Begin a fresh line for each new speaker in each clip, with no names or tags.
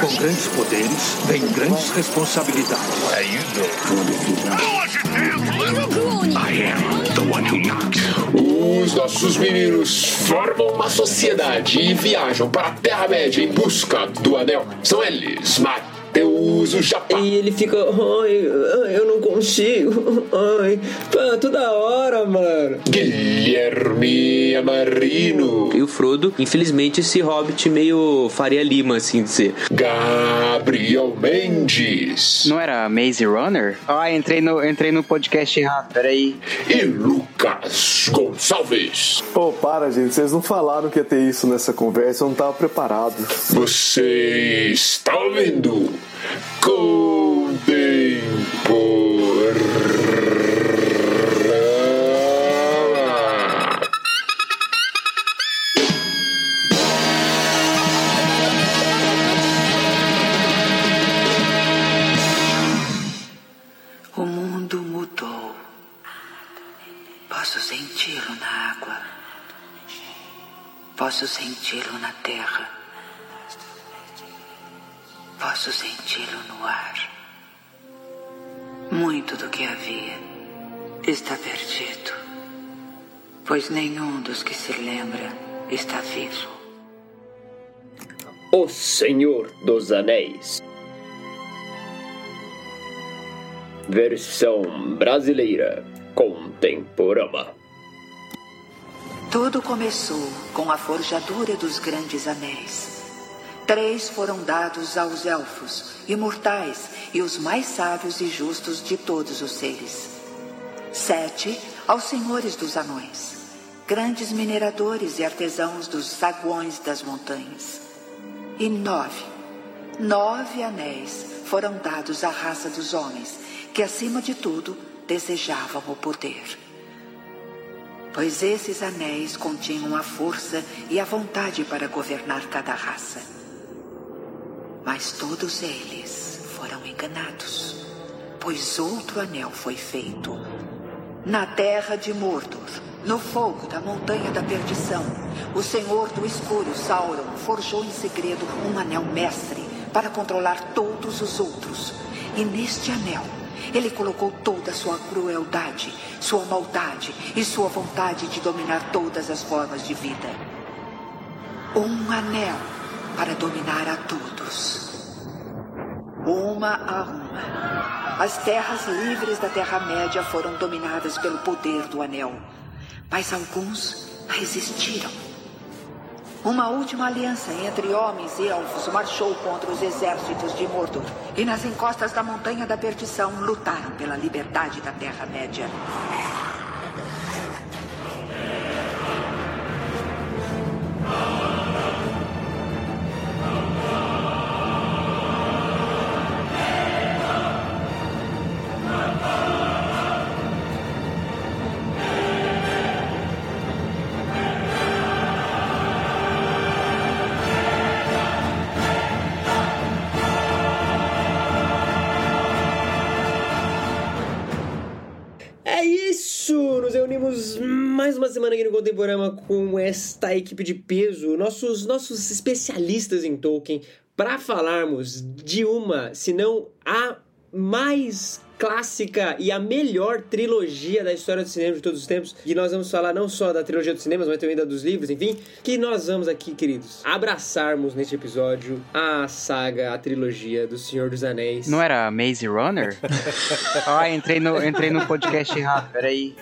Com grandes poderes, vem grandes responsabilidades.
How you doing?
I am the one who knocks. Os nossos meninos formam uma sociedade e viajam para a Terra-média em busca do anel. São eles, Mateus, o Japá.
E ele fica, ai, ai, eu não consigo, ai, pá, toda hora, mano.
Guilherme Amarino.
E o Frodo, infelizmente, esse hobbit meio Faria Lima, assim de ser.
Gabriel Mendes.
Não era Maze Runner? Ah, entrei no, entrei no podcast errado, peraí.
E Lucas Gonçalves.
Pô, para, gente. Vocês não falaram que ia ter isso nessa conversa. Eu não tava preparado.
Você está ouvindo Contemporânea.
O mundo mudou. Posso senti-lo na água. Posso senti-lo na terra. Posso senti-lo no ar. Muito do que havia está perdido, pois nenhum dos que se lembra está vivo.
O Senhor dos Anéis. Versão brasileira contemporânea.
Tudo começou com a forjadura dos grandes anéis. Três foram dados aos elfos, imortais e os mais sábios e justos de todos os seres. Sete aos senhores dos anões, grandes mineradores e artesãos dos saguões das montanhas. E nove, nove anéis foram dados à raça dos homens, que acima de tudo desejavam o poder. Pois esses anéis continham a força e a vontade para governar cada raça. Mas todos eles foram enganados, pois outro anel foi feito. Na terra de Mordor, no fogo da montanha da perdição, o senhor do escuro Sauron forjou em segredo um anel mestre para controlar todos os outros. E neste anel, ele colocou toda a sua crueldade, sua maldade e sua vontade de dominar todas as formas de vida. Um anel para dominar a todos. Uma a uma. As terras livres da Terra-média foram dominadas pelo poder do anel. Mas alguns resistiram. Uma última aliança entre homens e elfos marchou contra os exércitos de Mordor. E nas encostas da Montanha da Perdição lutaram pela liberdade da Terra-média.
Contemporâneo com esta equipe de peso, nossos, nossos especialistas em Tolkien, para falarmos de uma, se não a mais clássica e a melhor trilogia da história do cinema de todos os tempos. E nós vamos falar não só da trilogia dos cinemas, mas também da dos livros, enfim. Que nós vamos aqui, queridos, abraçarmos neste episódio a saga, a trilogia do Senhor dos Anéis.
Não era Maze Runner? ah, entrei no, entrei no podcast errado, peraí.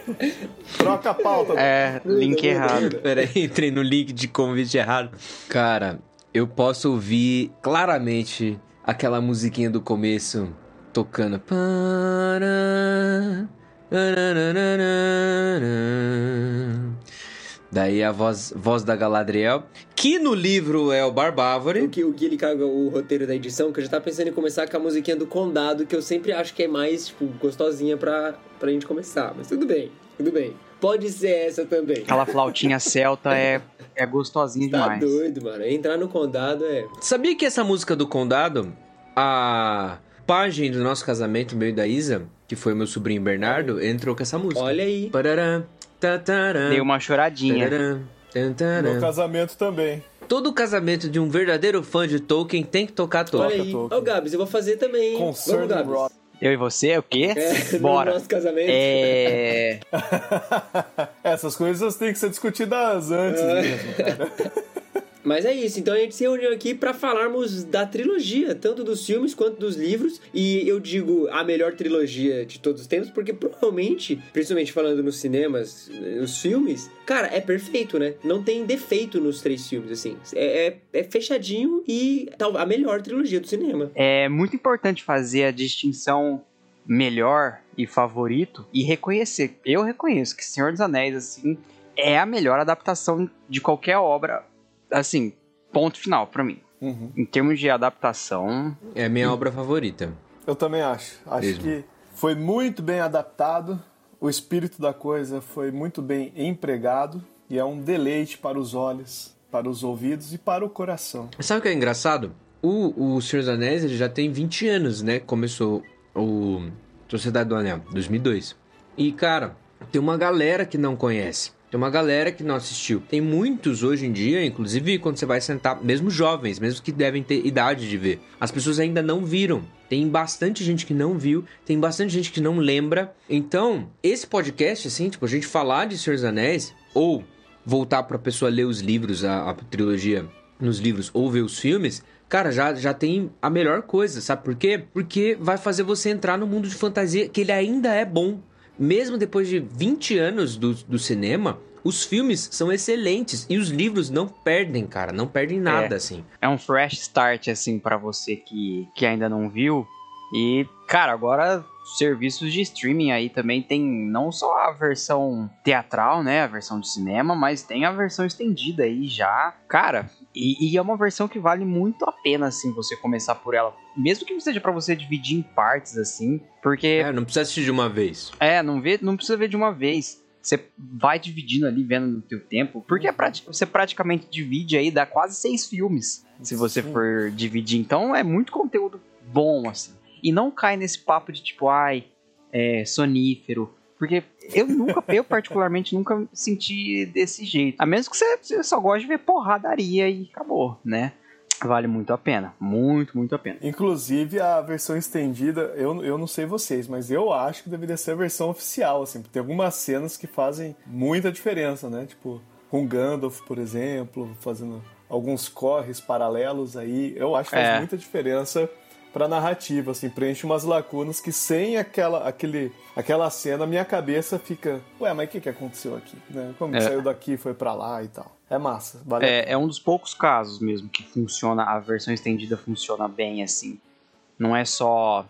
Troca a pauta.
É, link errado.
Peraí, entrei no link de convite errado. Cara, eu posso ouvir claramente aquela musiquinha do começo tocando. Daí a voz, voz da Galadriel, que no livro é o Barbávore.
O que o Gui ele caga o roteiro da edição, que eu já tava pensando em começar com a musiquinha do Condado, que eu sempre acho que é mais, tipo, gostosinha pra, pra gente começar. Mas tudo bem, tudo bem. Pode ser essa também.
Aquela flautinha celta é, é gostosinha
Tá
demais.
doido, mano. Entrar no Condado é...
Sabia que essa música do Condado, a página do nosso casamento, meu e da Isa, que foi meu sobrinho Bernardo, entrou com essa música.
Olha aí.
Parará, tatará,
Dei uma choradinha.
tarará, tantará.
Meu casamento também.
Todo casamento de um verdadeiro fã de Tolkien tem que tocar
Olha
Tolkien.
aí. Ó,
Tolkien.
o Gabs, eu vou fazer também. hein? Vamos, Gabs.
Rock.
Eu e você, o quê?
É,
Bora.
No nosso casamento.
É.
Essas coisas têm que ser discutidas antes
É.
mesmo, cara.
Mas é isso, então a gente se reuniu aqui pra falarmos da trilogia, tanto dos filmes quanto dos livros. E eu digo a melhor trilogia de todos os tempos, porque provavelmente, principalmente falando nos cinemas, nos filmes, cara, é perfeito, né? Não tem defeito nos três filmes, assim. É, é- é fechadinho e tal, a melhor trilogia do cinema.
É muito importante fazer a distinção melhor e favorito e reconhecer. Eu reconheço que Senhor dos Anéis, assim, é a melhor adaptação de qualquer obra, assim, ponto final pra mim.
Uhum.
Em termos de adaptação,
É a minha obra favorita.
Eu também acho. Acho
Mesmo.
que foi muito bem adaptado, o espírito da coisa foi muito bem empregado e é um deleite para os olhos, para os ouvidos e para o coração.
Sabe o que é engraçado? O, o Senhor dos Anéis ele já tem 20 anos, né? Começou o Sociedade do Anel, 2002. E, cara, tem uma galera que não conhece. Tem uma galera que não assistiu. Tem muitos hoje em dia, inclusive quando você vai sentar, mesmo jovens, mesmo que devem ter idade de ver, as pessoas ainda não viram. Tem bastante gente que não viu, tem bastante gente que não lembra. Então, esse podcast, assim, tipo, a gente falar de Senhor dos Anéis, ou voltar pra pessoa ler os livros, a, a trilogia nos livros, ou ver os filmes, cara, já, já tem a melhor coisa, sabe por quê? Porque vai fazer você entrar no mundo de fantasia, que ele ainda é bom. Mesmo depois de 20 anos do, do cinema, os filmes são excelentes e os livros não perdem, cara, não perdem nada,
É.
assim.
é um fresh start, assim, pra você que, que ainda não viu. E, cara, agora serviços de streaming aí também tem não só a versão teatral, né, a versão de cinema, mas tem a versão estendida aí já. Cara, e, e é uma versão que vale muito a pena, assim, você começar por ela. Mesmo que seja pra você dividir em partes, assim, porque
É, não precisa assistir de uma vez.
é, não, vê, não precisa ver de uma vez. Você vai dividindo ali, vendo no teu tempo. Porque é prati- você praticamente divide aí, dá quase seis filmes. Se você for dividir. Então é muito conteúdo bom, assim. E não cai nesse papo de tipo, ai, é, sonífero. Porque eu nunca, eu particularmente nunca senti desse jeito. A menos que você, você só goste de ver porradaria e acabou, né? Vale muito a pena. Muito, muito a pena.
Inclusive a versão estendida, eu, eu não sei vocês, mas eu acho que deveria ser a versão oficial, assim, porque tem algumas cenas que fazem muita diferença, né? Tipo, com Gandalf, por exemplo, fazendo alguns corres paralelos aí, eu acho que faz
É.
muita diferença pra narrativa, assim, preenche umas lacunas que sem aquela, aquele, aquela cena, minha cabeça fica, ué, mas o que, que aconteceu aqui? Né? Como que
É.
saiu daqui e foi pra lá e tal. É massa, vale
É, é um dos poucos casos mesmo que funciona, a versão estendida funciona bem assim. Não é só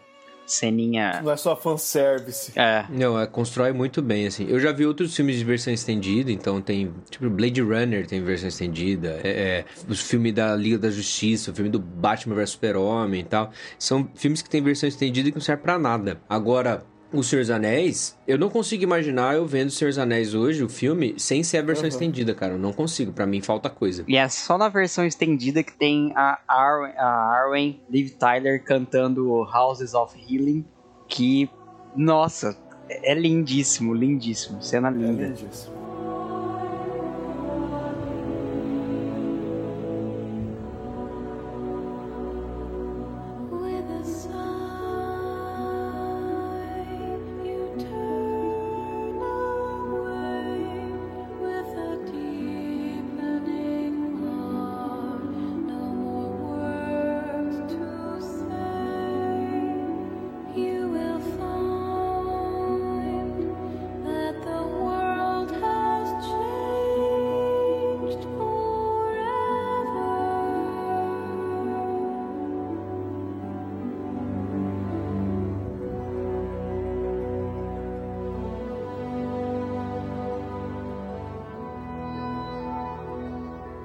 ceninha.
Não é só fanservice.
É,
Não, é, constrói muito bem, assim. Eu já vi outros filmes de versão estendida, então tem, tipo, Blade Runner tem versão estendida, é, é, os filmes da Liga da Justiça, o filme do Batman vs Super-Homem e tal. São filmes que tem versão estendida e que não serve pra nada. Agora, O Senhor dos Anéis, eu não consigo imaginar eu vendo O Senhor dos Anéis hoje, o filme, sem ser a versão
Uhum.
estendida, cara. Eu não consigo, pra mim falta coisa.
e é só na versão estendida que tem a Arwen, a Arwen Liv Tyler cantando Houses of Healing, que, nossa, é lindíssimo, lindíssimo, cena
É
linda.
lindíssimo.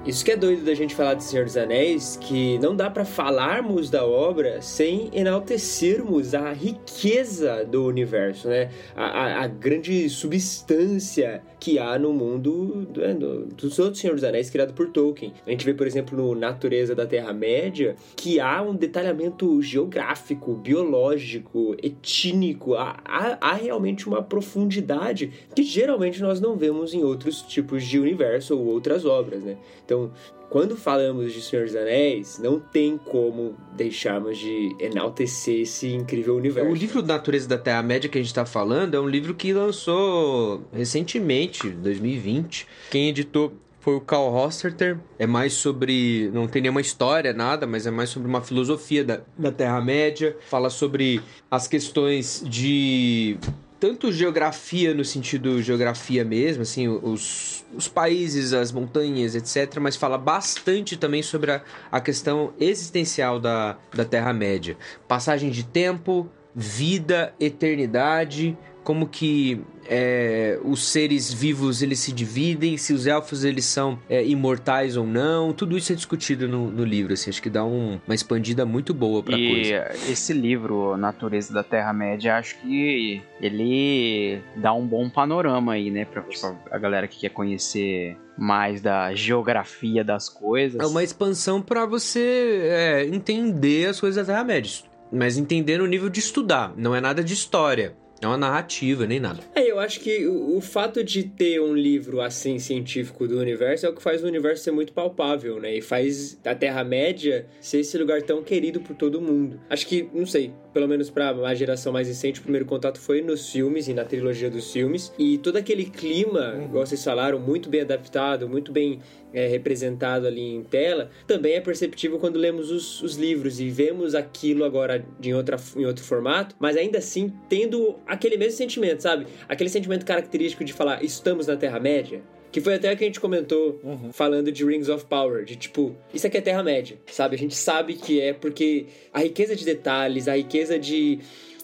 Isso que é doido da gente falar de Senhor dos Anéis, que não dá pra falarmos da obra sem enaltecermos a riqueza do universo, né? A, a- a grande substância que há no mundo né, do- dos outros Senhor dos Anéis criado por Tolkien. A gente vê, por exemplo, no Natureza da Terra-média, que há um detalhamento geográfico, biológico, etníco, há, há- há realmente uma profundidade que geralmente nós não vemos em outros tipos de universo ou outras obras, né? Então Então, quando falamos de Senhor dos Anéis, não tem como deixarmos de enaltecer esse incrível universo.
O livro Natureza da Terra-média que a gente tá falando é um livro que lançou recentemente, 2020. Quem editou foi o Carl Hosterter. É mais sobre. Não tem nenhuma história, nada, mas é mais sobre uma filosofia da, da Terra-média. Fala sobre as questões de. Tanto geografia no sentido geografia mesmo, assim, os, os países, as montanhas, etc., mas fala bastante também sobre a, a questão existencial da, da Terra-média. Passagem de tempo, vida, eternidade, como que é, os seres vivos eles se dividem, se os elfos eles são é, imortais ou não, tudo isso é discutido no, no livro, assim, acho que dá um- uma expandida muito boa pra
e
coisa.
esse livro, Natureza da Terra-média, acho que ele dá um bom panorama aí, né? Pra tipo, a galera que quer conhecer mais da geografia das coisas.
É uma expansão pra você é, entender as coisas da Terra-média, mas entender no nível de estudar, não é nada de história, é uma narrativa, nem nada.
É, eu acho que o, o fato de ter um livro assim científico do universo é o que faz o universo ser muito palpável, né? E faz a Terra-média ser esse lugar tão querido por todo mundo. Acho que, não sei, pelo menos pra uma geração mais recente, o primeiro contato foi nos filmes e na trilogia dos filmes. E todo aquele clima, igual vocês falaram, muito bem adaptado, muito bem é, representado ali em tela, também é perceptível quando lemos os, os livros e vemos aquilo agora em, outra, em outro formato, mas ainda assim tendo aquele mesmo sentimento, sabe? Aquele sentimento característico de falar, estamos na Terra-média. Que foi até o que a gente comentou falando de Rings of Power, de tipo, isso aqui é Terra-média, sabe? A gente sabe que é porque a riqueza de detalhes, a riqueza de,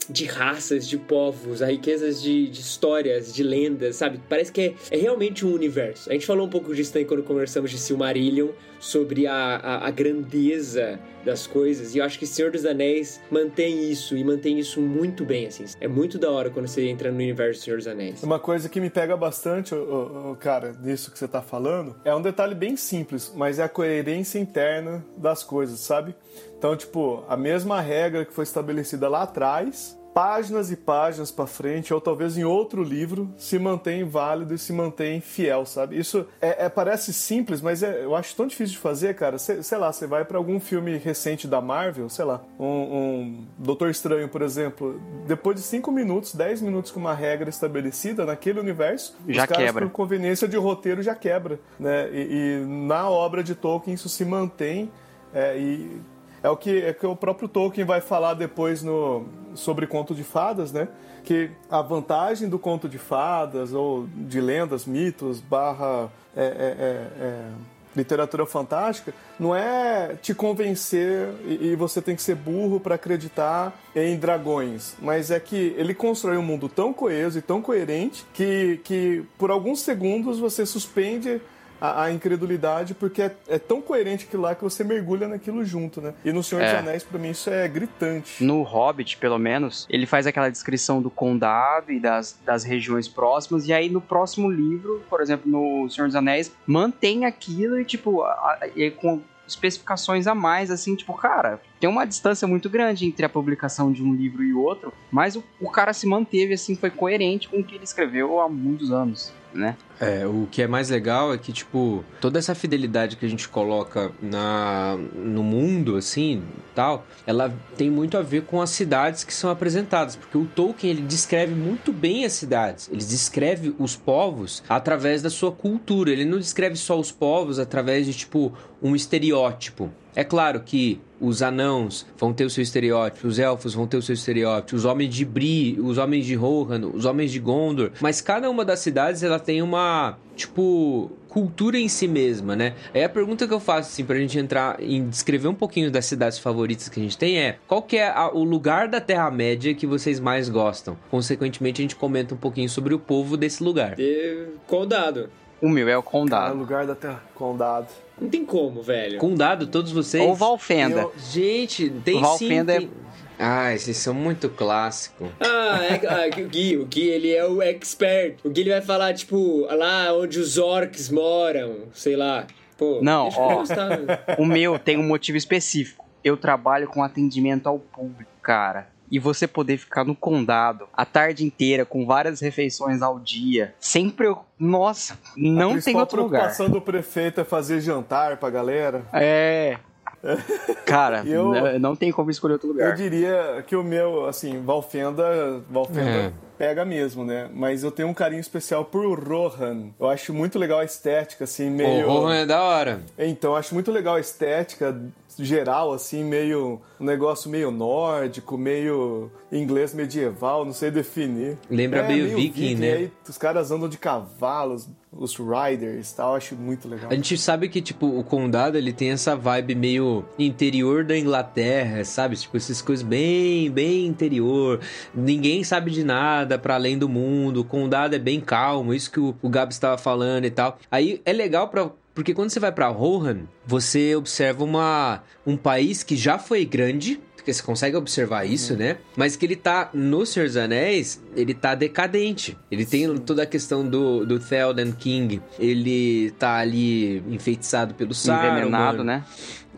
de raças, de povos, a riqueza de, de histórias, de lendas, sabe? Parece que é, é realmente um universo. A gente falou um pouco disso também quando conversamos de Silmarillion, sobre a, a, a grandeza das coisas, e eu acho que Senhor dos Anéis mantém isso, e mantém isso muito bem, assim. É muito da hora quando você entra no universo do Senhor dos Anéis.
Uma coisa que me pega bastante, ô, cara, nisso que você tá falando, é um detalhe bem simples, mas é a coerência interna das coisas, sabe? Então, tipo, a mesma regra que foi estabelecida lá atrás, páginas e páginas pra frente, ou talvez em outro livro, se mantém válido e se mantém fiel, sabe? Isso é, é- parece simples, mas é- eu acho tão difícil de fazer, cara. Sei, sei lá, você vai pra algum filme recente da Marvel, sei lá, um, um Doutor Estranho, por exemplo, depois de 5 minutos, 10 minutos com uma regra estabelecida naquele universo,
Já
os caras,
quebra.
por conveniência de roteiro, já quebra, né? E, e na obra de Tolkien isso se mantém é, e é o que, é que o próprio Tolkien vai falar depois no, sobre conto de fadas, né? Que a vantagem do conto de fadas ou de lendas, mitos, barra é, é, é, é, literatura fantástica, não é te convencer e, e você tem que ser burro para acreditar em dragões, mas é que ele constrói um mundo tão coeso e tão coerente que, que por alguns segundos você suspende a, a incredulidade porque é, é tão coerente aquilo lá que você mergulha naquilo junto, né? E no Senhor dos
É.
Anéis, pra mim, isso é gritante.
No Hobbit, pelo menos, ele faz aquela descrição do condado e das, das regiões próximas, e aí no próximo livro, por exemplo, no Senhor dos Anéis, mantém aquilo e, tipo, a- a- e com especificações a mais, assim, tipo, cara, tem uma distância muito grande entre a publicação de um livro e outro, mas o, o cara se manteve, assim, foi coerente com o que ele escreveu há muitos anos, né?
É, o que é mais legal é que, tipo, toda essa fidelidade que a gente coloca na, no mundo, assim, tal, ela tem muito a ver com as cidades que são apresentadas, porque o Tolkien, ele descreve muito bem as cidades, ele descreve os povos através da sua cultura, ele não descreve só os povos através de, tipo, um estereótipo. É claro que os anãos vão ter o seu estereótipo, os elfos vão ter o seu estereótipo, os homens de Bri, os homens de Rohan, os homens de Gondor, mas cada uma das cidades ela tem uma, tipo, cultura em si mesma, né? Aí a pergunta que eu faço assim pra gente entrar em descrever um pouquinho das cidades favoritas que a gente tem é: qual que é a- o lugar da Terra Média que vocês mais gostam? Consequentemente, a gente comenta um pouquinho sobre o povo desse lugar.
E, condado.
O meu é o
É o
condado.
lugar da Terra Condado.
Não tem como, velho.
Condado, todos vocês?
Ou Valfenda.
Eu-
Gente, tem sim.
Valfenda é-.
Ah, esses são muito clássicos.
Ah, é, ah, o Gui, o Gui, ele é o expert. O Gui, ele vai falar, tipo, lá onde os orcs moram, sei lá. Pô,
Não,
deixa eu
ó.
gostar.
O meu tem um motivo específico. Eu trabalho com atendimento ao público, cara. E você poder ficar no condado a tarde inteira com várias refeições ao dia, sempre eu. Nossa,
A
não tem
principal
outro lugar.
preocupação do prefeito é fazer jantar pra galera.
É. Cara,
Eu-
n- não tem como escolher outro
Eu
lugar.
diria que o meu, assim, Valfenda, Valfenda
É.
pega mesmo, né? Mas eu tenho um carinho especial por Rohan. Eu acho muito legal a estética, assim,
O
meio...
Rohan é da hora.
Então, eu acho muito legal a estética geral, assim, meio... Um negócio meio nórdico, meio inglês medieval, não sei definir.
Lembra
É,
meio viking, né?
E aí os caras andam de cavalos, os riders tal, acho muito legal.
A gente sabe que, tipo, o condado, ele tem essa vibe meio interior da Inglaterra, sabe? Tipo, essas coisas bem, bem interior. Ninguém sabe de nada para além do mundo. O condado é bem calmo, isso que o, o Gabs estava falando e tal. Aí é legal pra... Porque quando você vai pra Rohan, você observa uma, um país que já foi grande, porque você consegue observar isso, né? Mas que ele tá no Senhor dos Anéis, ele tá decadente. Ele tem toda a questão do, do Theoden King. Ele tá ali enfeitiçado pelo Saruman.
Envenenado, né?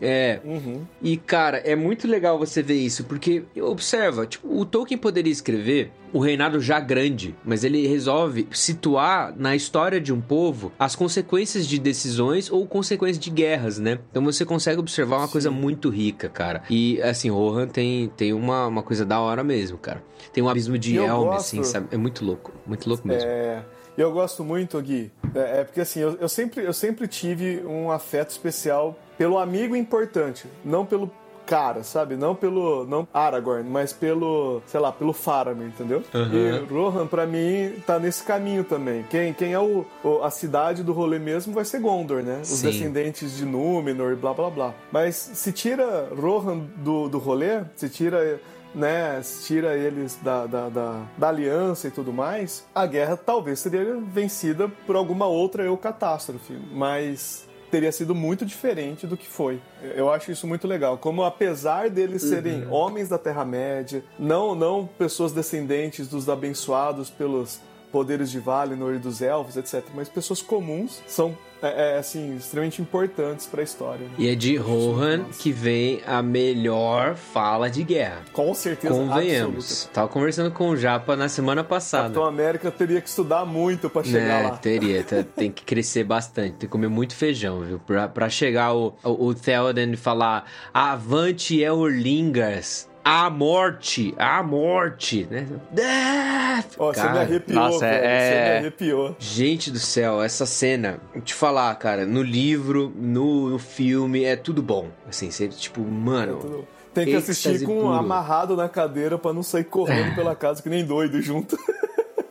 É.
Uhum.
E, cara, é muito legal você ver isso, porque observa, tipo, o Tolkien poderia escrever o reinado já grande, mas ele resolve situar na história de um povo as consequências de decisões ou consequências de guerras, né? Então você consegue observar uma coisa muito rica, cara. E, assim, Rohan tem, tem uma, uma coisa da hora mesmo, cara. Tem um abismo de
eu
Helm,
gosto-
assim, sabe? É muito louco, muito louco mesmo.
É, e eu gosto muito, Gui, é, é porque assim, eu, eu sempre, eu sempre tive um afeto especial pelo amigo importante, não pelo cara, sabe? Não pelo, não Aragorn, mas pelo, sei lá, pelo Faramir, entendeu? E Rohan, pra mim, tá nesse caminho também. Quem, quem é o, o- a cidade do rolê mesmo vai ser Gondor, né? Os
Sim.
descendentes de Númenor e blá blá blá. Mas se tira Rohan do, do rolê, se tira né, se tira eles da, da, da, da aliança e tudo mais, a guerra talvez seria vencida por alguma outra eu catástrofe, mas teria sido muito diferente do que foi. Eu acho isso muito legal. Como apesar deles serem homens da Terra-média, não, não pessoas descendentes dos abençoados pelos poderes de Valinor e dos elfos, etc., mas pessoas comuns são é, é, assim extremamente importantes para a história. né?
E é de Rohan que vem a melhor fala de guerra.
Com certeza
Convenhamos.
absoluta.
Tava conversando com o Japa na semana passada.
Capitão América teria que estudar muito para chegar
É,
lá.
teria, tá- tem que crescer bastante, tem que comer muito feijão, viu? Pra, pra chegar o, o, o Theoden e falar Avante Eorlingas, a morte, a morte, né? Death!
Ó, você me
Cara,
arrepiou,
nossa,
velho. Você
é-
me arrepiou.
Gente do céu, essa cena, vou te falar, cara, no livro, no, no filme, é tudo bom. Assim, você, tipo, mano.
Tem que assistir com
puro.
amarrado na cadeira pra não sair correndo pela casa que nem doido junto.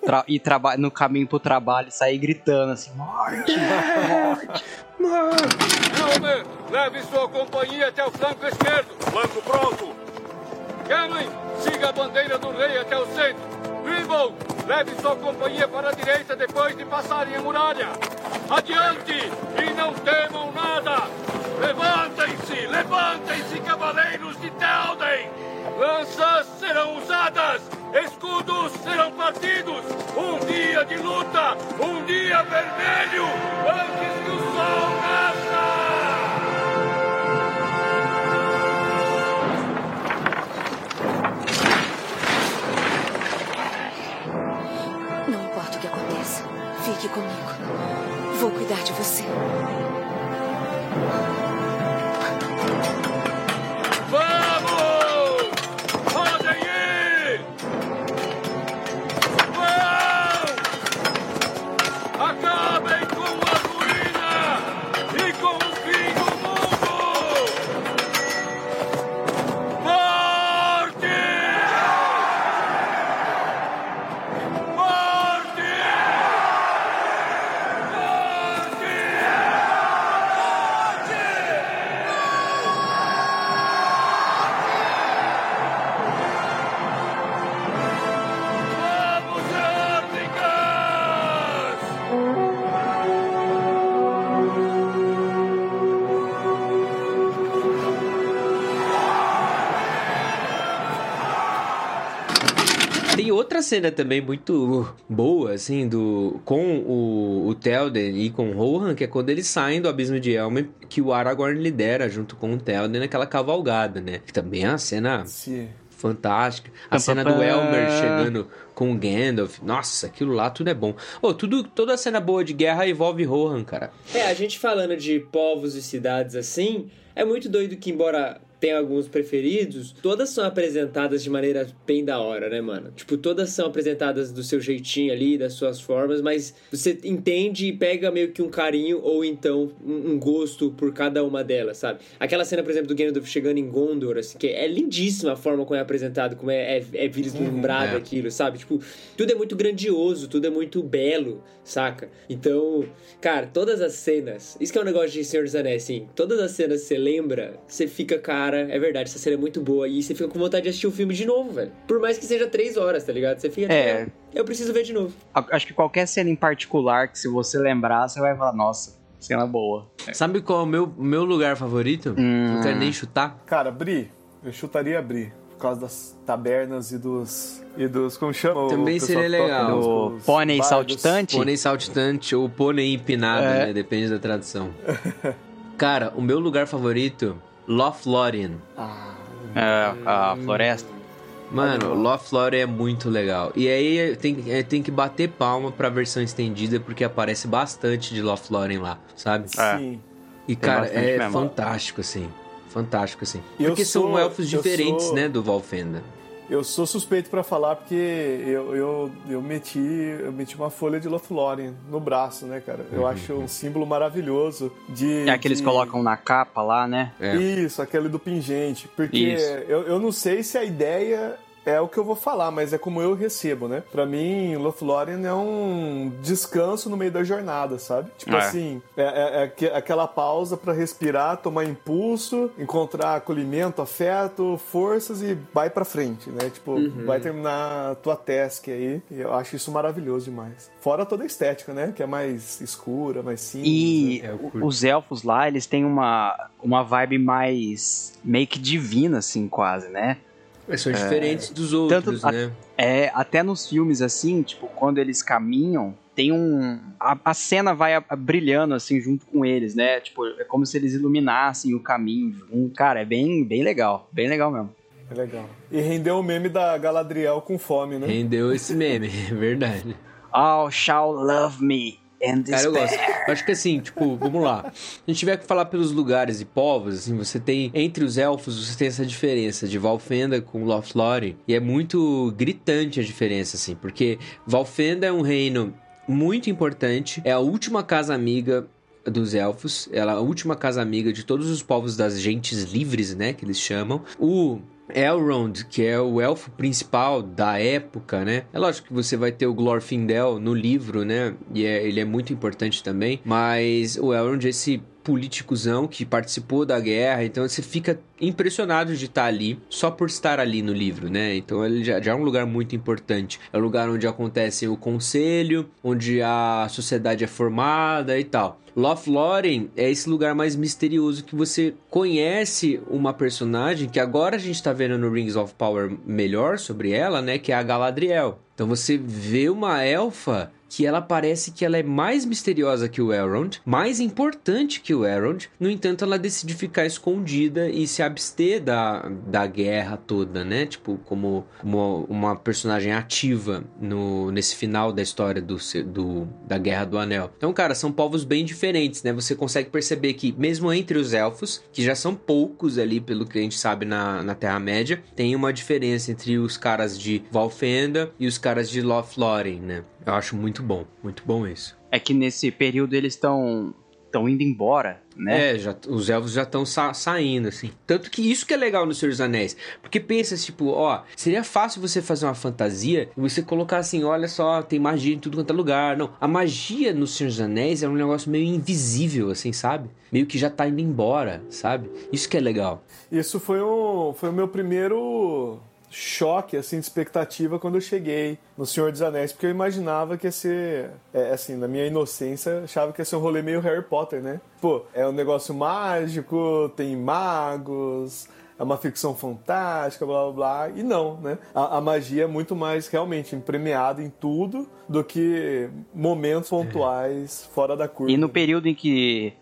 Tra- e traba no caminho pro trabalho sair gritando assim, morte, morte.
Helmer, leve sua companhia até o flanco esquerdo. Flanco pronto. Gamlin, siga a bandeira do rei até o centro. Grimble, leve sua companhia para a direita depois de passarem a muralha. Adiante e não temam nada. Levantem-se, levantem-se, cavaleiros de Telden. Lanças serão usadas, escudos serão partidos. Um dia de luta, um dia vermelho, antes que o sol
fique comigo. Vou cuidar de você.
Cena também muito boa, assim, do com o, o Theoden e com o Rohan, que é quando eles saem do Abismo de Helm, que o Aragorn lidera junto com o Theoden naquela cavalgada, né? Que também é uma cena
Sim.
fantástica. A cena do Elmer chegando com o Gandalf. Nossa, aquilo lá tudo é bom. Oh, tudo, toda cena boa de guerra envolve Rohan, cara.
É, a gente falando de povos e cidades assim, é muito doido que, embora tem alguns preferidos, todas são apresentadas de maneira bem da hora, né, mano? Tipo, todas são apresentadas do seu jeitinho ali, das suas formas, mas você entende e pega meio que um carinho ou então um, um gosto por cada uma delas, sabe? Aquela cena, por exemplo, do Gandalf chegando em Gondor, assim, que é lindíssima a forma como é apresentado, como é, é, é vislumbrado
é.
aquilo, sabe? Tipo, tudo é muito grandioso, tudo é muito belo, saca? Então, cara, todas as cenas, isso que é um negócio de Senhor dos Anéis, assim, todas as cenas que você lembra, você fica, cara, é verdade, essa série é muito boa. E você fica com vontade de assistir o filme de novo, velho. Por mais que seja três horas, tá ligado? Você fica.
É.
Eu preciso ver de novo.
Acho que qualquer cena em particular que se você lembrar, você vai falar, nossa, cena boa.
Sabe qual é o meu, meu lugar favorito?
Hum.
Não quero nem chutar.
Cara, Bri, eu chutaria Bri. Por causa das tabernas e dos. E dos. Como chama? o
Também seria legal.
Do
nos
pônei saltitante?
Pônei saltitante ou pônei empinado,
É.
né? Depende da tradução. Cara, o meu lugar favorito, Lothlórien.
É, a floresta.
Mano, Lothlórien é muito legal. E aí tem, é, tem que bater palma pra versão estendida, porque aparece bastante de Lothlórien lá, sabe?
É.
Sim.
E, cara, é
mesmo.
fantástico, assim. Fantástico, assim.
Eu
Porque são
sou-
elfos
eu
diferentes,
sou-
né, do Valfenda.
Eu sou suspeito pra falar porque eu, eu, eu, meti, eu meti uma folha de Lothlórien no braço, né, cara? Eu acho um símbolo maravilhoso de.
É que eles
de-
colocam na capa lá, né?
É.
Isso, aquele do pingente. Porque
Isso.
eu, eu não sei se a ideia é o que eu vou falar, mas é como eu recebo, né? Pra mim, Lothlórien é um descanso no meio da jornada, sabe? Tipo
É.
assim, é, é- é aque- aquela pausa pra respirar, tomar impulso, encontrar acolhimento, afeto, forças e vai pra frente, né? Tipo, vai terminar a tua task aí. E eu acho isso maravilhoso demais. Fora toda a estética, né? Que é mais escura, mais simples.
E
né?
Os elfos lá, eles têm uma, uma vibe mais meio que divina, assim, quase, né?
Mas são diferentes dos outros,
tanto a-
né?
É, até nos filmes, assim, tipo, quando eles caminham, tem um. A, a cena vai a- brilhando, assim, junto com eles, né? Tipo, é como se eles iluminassem o caminho junto. Cara, é bem, bem legal. Bem legal mesmo.
É legal. E rendeu o meme da Galadriel com fome, né?
Rendeu esse meme, é verdade.
All shall love me
Cara, eu gosto. Eu acho que assim, tipo, vamos lá. Se a gente tiver que falar pelos lugares e povos, assim, você tem. Entre os elfos, você tem essa diferença de Valfenda com Lothlórien. E é muito gritante a diferença, assim, porque Valfenda é um reino muito importante, é a última casa amiga dos elfos, ela é a última casa amiga de todos os povos das gentes livres, né, que eles chamam. O Elrond, que é o elfo principal da época, né? É lógico que você vai ter o Glorfindel no livro, né? E é- ele é muito importante também. Mas o Elrond esse políticozão que participou da guerra, então você fica impressionado de estar ali só por estar ali no livro, né? Então ele já, já é um lugar muito importante. É o lugar onde acontece o conselho, onde a sociedade é formada e tal. Lothlórien é esse lugar mais misterioso que você conhece uma personagem que agora a gente tá vendo no Rings of Power melhor sobre ela, né? Que é a Galadriel. Então você vê uma elfa que ela parece que ela é mais misteriosa que o Elrond, mais importante que o Elrond. No entanto, ela decide ficar escondida e se abster da, da guerra toda, né? Tipo, como, como uma personagem ativa no, nesse final da história do, do, da Guerra do Anel. Então, cara, são povos bem diferentes, né? Você consegue perceber que, mesmo entre os elfos, que já são poucos ali, pelo que a gente sabe na, na Terra-média, tem uma diferença entre os caras de Valfenda e os caras de Lothlórien, né? Eu acho muito bom, muito bom isso.
É que nesse período eles estão estão indo embora, né?
É, já, os elfos já estão saindo, assim. Tanto que isso que é legal no Senhor dos Anéis. Porque pensa, tipo, ó, seria fácil você fazer uma fantasia e você colocar assim, olha só, tem magia em tudo quanto é lugar. Não, a magia no Senhor dos Anéis é um negócio meio invisível, assim, sabe? Meio que já tá indo embora, sabe? Isso que é legal.
Isso foi, um, foi o meu primeiro choque assim de expectativa quando eu cheguei no Senhor dos Anéis, porque eu imaginava que ia ser, é, assim, na minha inocência, achava que ia ser um rolê meio Harry Potter, né? Pô, é um negócio mágico, tem magos, é uma ficção fantástica, blá blá blá. E não, né? A, a magia é muito mais realmente premiada em tudo do que momentos pontuais fora da curva.
E no período em que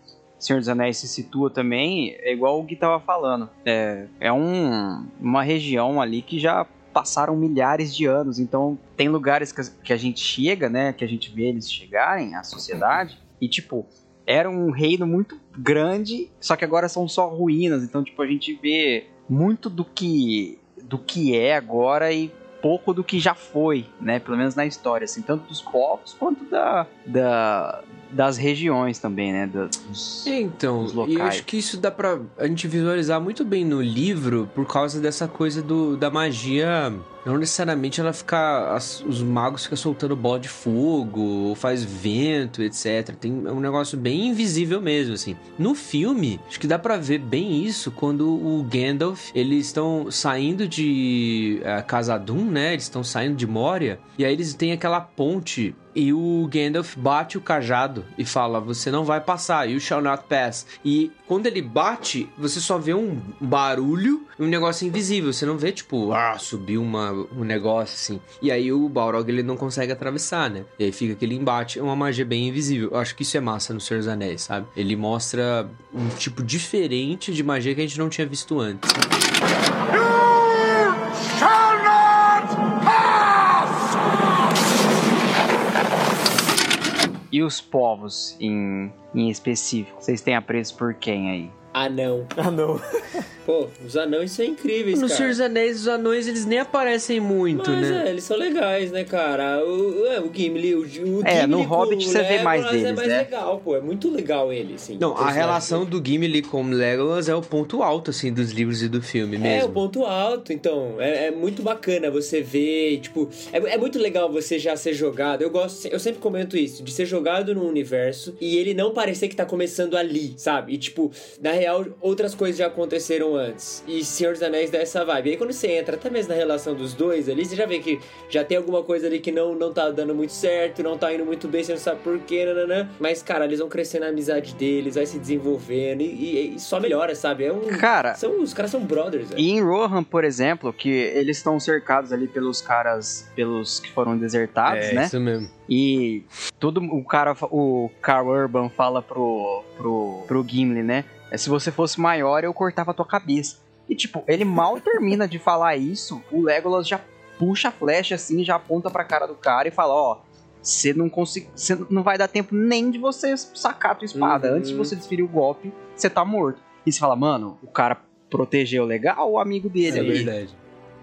Senhor dos Anéis se situa também, é igual o Gui tava falando. É, é um, uma região ali que já passaram milhares de anos. Então, tem lugares que a, que a gente chega, né? Que a gente vê eles chegarem, a sociedade, e tipo, era um reino muito grande, só que agora são só ruínas. Então, tipo, a gente vê muito do que do que é agora e pouco do que já foi, né? Pelo menos na história, assim, tanto dos povos quanto da, da das regiões também, né? Dos,
então,
dos
e eu
locais.
acho que isso dá pra a gente visualizar muito bem no livro por causa dessa coisa do, da magia. Não necessariamente ela ficar. os magos ficam soltando bola de fogo, ou faz vento, etc. Tem é um negócio bem invisível mesmo, assim. No filme, acho que dá pra ver bem isso quando o Gandalf. Eles estão saindo de uh, Casadum, né? Eles estão saindo de Moria. E aí eles têm aquela ponte e o Gandalf bate o cajado e fala: Você não vai passar, you shall not pass. E quando ele bate, você só vê um barulho e um negócio invisível. Você não vê, tipo, ah, subiu uma, um negócio assim. E aí o Balrog ele não consegue atravessar, né? E aí fica aquele embate. É uma magia bem invisível. Eu acho que isso é massa no Senhor dos Anéis, sabe? Ele mostra um tipo diferente de magia que a gente não tinha visto antes.
E os povos em, em específico? Vocês têm apreço por quem aí?
Anão.
Ah, não.
Pô, os anões são incríveis,
No
cara.
Senhor dos Anéis, os anões eles nem aparecem muito,
Mas
né?
é, eles são legais, né, cara? O, é, o Gimli, o, o
É,
Gimli
no Hobbit
o
você vê mais
é
deles,
mais
né?
legal, pô. É muito legal ele, assim.
Não, a relação do Gimli com Legolas é o ponto alto, assim, dos livros e do filme
É, o
mesmo.
ponto alto, então. É, é muito bacana você ver, tipo. É, é muito legal você já ser jogado. Eu gosto, eu sempre comento isso, de ser jogado num universo e ele não parecer que tá começando ali, sabe? E, tipo, na real, outras coisas já aconteceram antes. E Senhor dos Anéis dá essa vibe. E aí quando você entra, até mesmo na relação dos dois ali, você já vê que já tem alguma coisa ali que não, não tá dando muito certo, não tá indo muito bem, você não sabe porquê, nananã. Mas, cara, eles vão crescendo a amizade deles, vai se desenvolvendo e, e- e só melhora, sabe? É um.
Cara,
São, os caras são brothers.
E em Rohan, por exemplo, que eles estão cercados ali pelos caras, pelos que foram desertados,
é,
né?
isso mesmo.
E todo o cara, o Carl Urban fala pro, pro, pro Gimli, né? É, Se você fosse maior, eu cortava a tua cabeça. E tipo, ele mal termina de falar isso, o Legolas já puxa a flecha assim, já aponta pra cara do cara e fala, ó, você não consegue, você não vai dar tempo nem de você sacar a tua espada.
Uhum.
Antes de você desferir o golpe, você tá morto. E você fala, mano, o cara protegeu legal o amigo dele
É
ali.
verdade.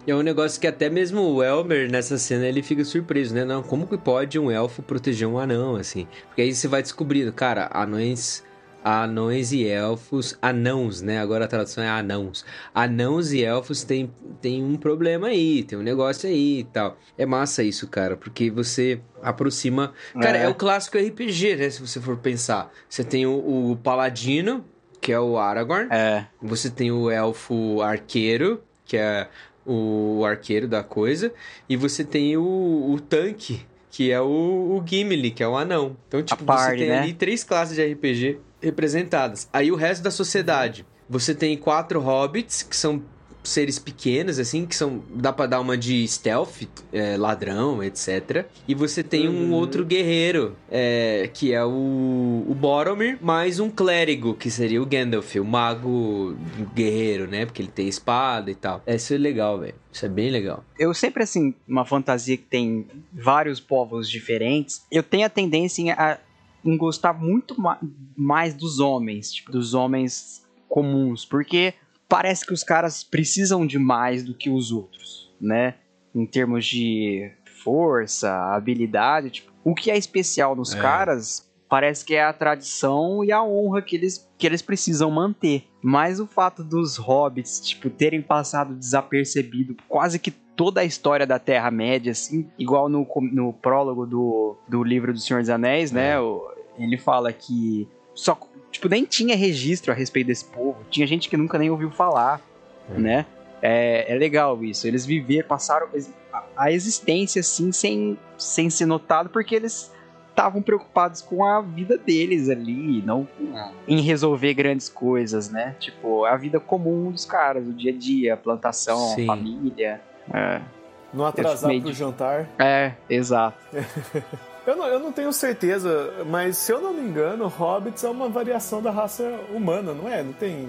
É um negócio que até mesmo o Elmer, nessa cena, ele fica surpreso, né? Não, como que pode um elfo proteger um anão, assim? Porque aí você vai descobrindo, cara, anões... Anões e elfos, anãos, né? Agora a tradução é anãos. Anãos e elfos tem, tem um problema aí, tem um negócio aí e tal. É massa isso, cara, porque você aproxima. Cara, é,
É.
o clássico RPG, né? Se você for pensar. Você tem o, o paladino, que é o Aragorn.
É,
Você tem o elfo arqueiro, que é o arqueiro da coisa, e você tem o, o tanque, que é o, o Gimli, que é o anão. Então, tipo,
party,
você tem
né?
ali três classes de RPG representadas. Aí o resto da sociedade. Você tem quatro hobbits, que são seres pequenos, assim, que são. dá pra dar uma de stealth, é, ladrão, etc. E você tem um
Uhum.
outro guerreiro, é, que é o, o Boromir, mais um clérigo, que seria o Gandalf, o mago guerreiro, né? Porque ele tem espada e tal. É, Isso é legal, velho. Isso é bem legal.
eu sempre, assim, uma fantasia que tem vários povos diferentes, eu tenho a tendência a, gostar muito ma- mais dos homens, tipo, dos homens comuns, porque parece que os caras precisam de mais do que os outros, né? Em termos de força, habilidade, tipo, o que é especial nos
É.
caras parece que é a tradição e a honra que eles, que eles precisam manter. Mas o fato dos hobbits, tipo, terem passado desapercebido quase que toda a história da Terra-média, assim, igual no, no prólogo do, do livro do Senhor dos Anéis, né? o- ele fala que só, tipo, nem tinha registro a respeito desse povo. Tinha gente que nunca nem ouviu falar, né? É, é legal isso. Eles viveram, passaram a, a existência, assim, sem, sem ser notado, porque eles estavam preocupados com a vida deles ali, não em resolver grandes coisas, né? Tipo, a vida comum dos caras, o dia a dia, a plantação,
Sim.
a família. É,
Não atrasar pro
de-
jantar.
é exato.
Eu não, eu não tenho certeza, mas se eu não me engano, hobbits é uma variação da raça humana, não é? Não tem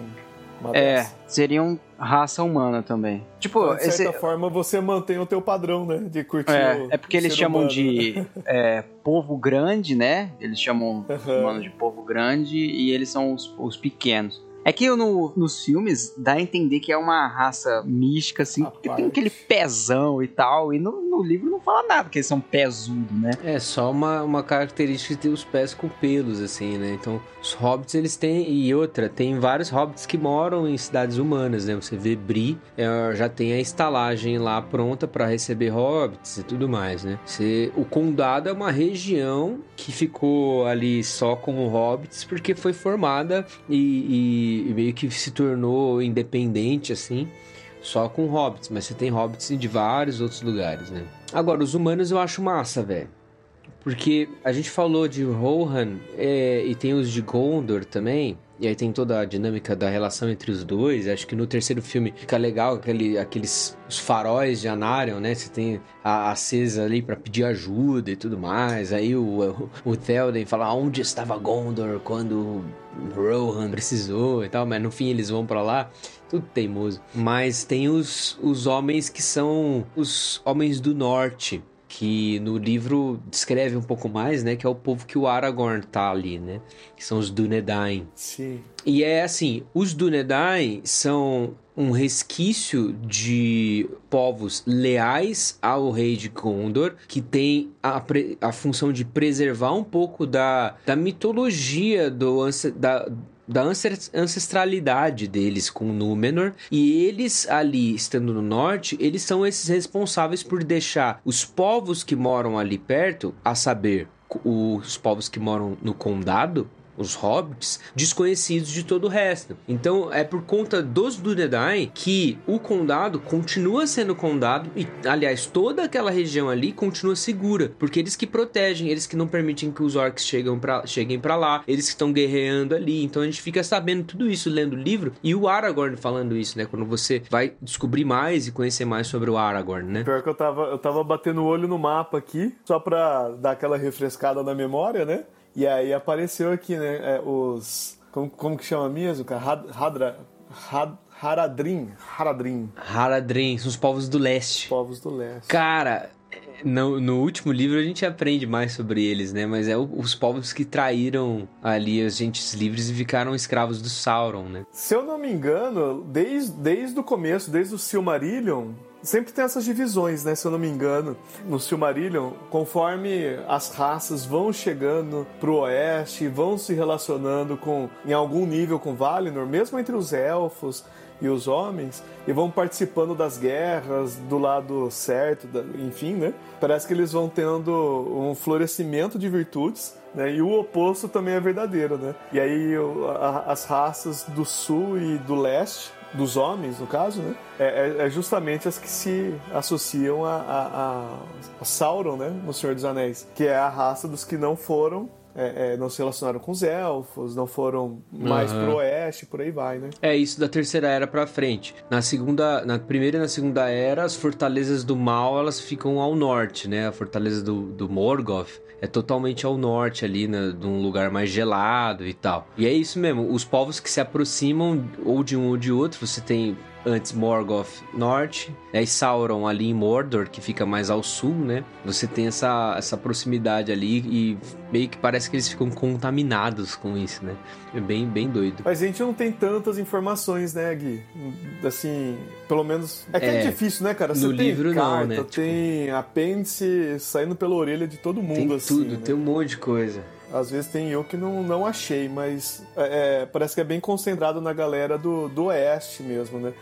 uma
É,
dessa?
seriam raça humana também. Tipo,
Então, de certa
esse,
forma, você mantém o teu padrão, né? De curtir
É,
o
é porque eles chamam
humano,
de
né?
é, povo grande, né? Eles chamam
Aham.
humano de povo grande e eles são os, os pequenos. É que no- nos filmes dá a entender que é uma raça mística, assim, porque tem
Rapaz.
aquele pezão e tal, e no, no livro não fala nada que eles são pesudos, né?
É só uma, uma característica de ter os pés com pelos, assim, né? Então, os hobbits, eles têm. E outra, tem vários hobbits que moram em cidades humanas, né? Você vê Bri, é, já tem a estalagem lá pronta pra receber hobbits e tudo mais, né? Você, o Condado é uma região que ficou ali só com hobbits porque foi formada e, e meio que se tornou independente, assim só com hobbits, mas você tem hobbits de vários outros lugares, né? Agora, os humanos eu acho massa, velho. Porque a gente falou de Rohan é, e tem os de Gondor também. E aí tem toda a dinâmica da relação entre os dois. Acho que no terceiro filme fica legal aquele, aqueles os faróis de Anarion, né? Você tem a acesa ali pra pedir ajuda e tudo mais. Aí o, o, o fala onde estava Gondor quando Rohan precisou e tal. Mas no fim eles vão pra lá. Tudo teimoso. Mas tem os, os homens que são os homens do norte que no livro descreve um pouco mais, né? Que é o povo que o Aragorn tá ali, né? Que são os Dúnedain.
Sim.
E é assim, os Dúnedain são um resquício de povos leais ao rei de Gondor, que tem a, a função de preservar um pouco da, da mitologia do da, da ances- ancestralidade deles com Númenor. E eles ali estando no norte eles são esses responsáveis por deixar os povos que moram ali perto a saber os povos que moram no condado os hobbits, desconhecidos de todo o resto. Então é por conta dos Dúnedain que o condado continua sendo condado e, aliás, toda aquela região ali continua segura, porque eles que protegem, eles que não permitem que os orcs chegam pra, cheguem para lá, eles que estão guerreando ali. Então a gente fica sabendo tudo isso lendo o livro e o Aragorn falando isso, né? Quando você vai descobrir mais e conhecer mais sobre o Aragorn, né?
Pior que eu tava, eu tava batendo o olho no mapa aqui, só pra dar aquela refrescada na memória, né? E aí apareceu aqui, né? é, os. Como, como que chama mesmo, cara? Had- Hadra. Had, Haradrim. Haradrim.
Haradrim, são os povos do leste.
Povos do leste.
Cara, no, no último livro a gente aprende mais sobre eles, né? Mas é o- os povos que traíram ali os gentes livres e ficaram escravos do Sauron, né?
Se eu não me engano, desde, desde o começo, desde o Silmarillion, sempre tem essas divisões, né? Se eu não me engano, no Silmarillion, conforme as raças vão chegando pro oeste, vão se relacionando com, em algum nível com Valinor, mesmo entre os elfos e os homens, e vão participando das guerras do lado certo, enfim, né? Parece que eles vão tendo um florescimento de virtudes, né? E o oposto também é verdadeiro, né? E aí as raças do sul e do leste, dos homens, no caso, né? É, é- é justamente as que se associam a, a- a- Sauron, né? No Senhor dos Anéis, que é a raça dos que não foram é, é, não se relacionaram com os elfos, não foram mais
Aham.
pro oeste, por aí vai, né?
É isso da terceira era pra frente. Na segunda, na primeira e na segunda era, as fortalezas do mal elas ficam ao norte, né? A fortaleza do, do Morgoth é totalmente ao norte ali, né? num lugar mais gelado e tal. E é isso mesmo. Os povos que se aproximam ou de um ou de outro, você tem antes Morgoth norte, né? e Sauron ali em Mordor, que fica mais ao sul, né? Você tem essa, essa proximidade ali e meio que parece que eles ficam contaminados com isso, né? É bem, bem doido.
Mas a gente não tem tantas informações, né, Gui? Assim, pelo menos. É que é,
É,
difícil, né, cara?
no
Você tem
livro não,
carta,
né? Tipo-
tem apêndice saindo pela orelha de todo mundo,
Tem
assim.
tudo,
né?
tem um monte de coisa.
Às vezes tem eu que não, não achei, mas é, é, parece que é bem concentrado na galera do, do oeste mesmo, né?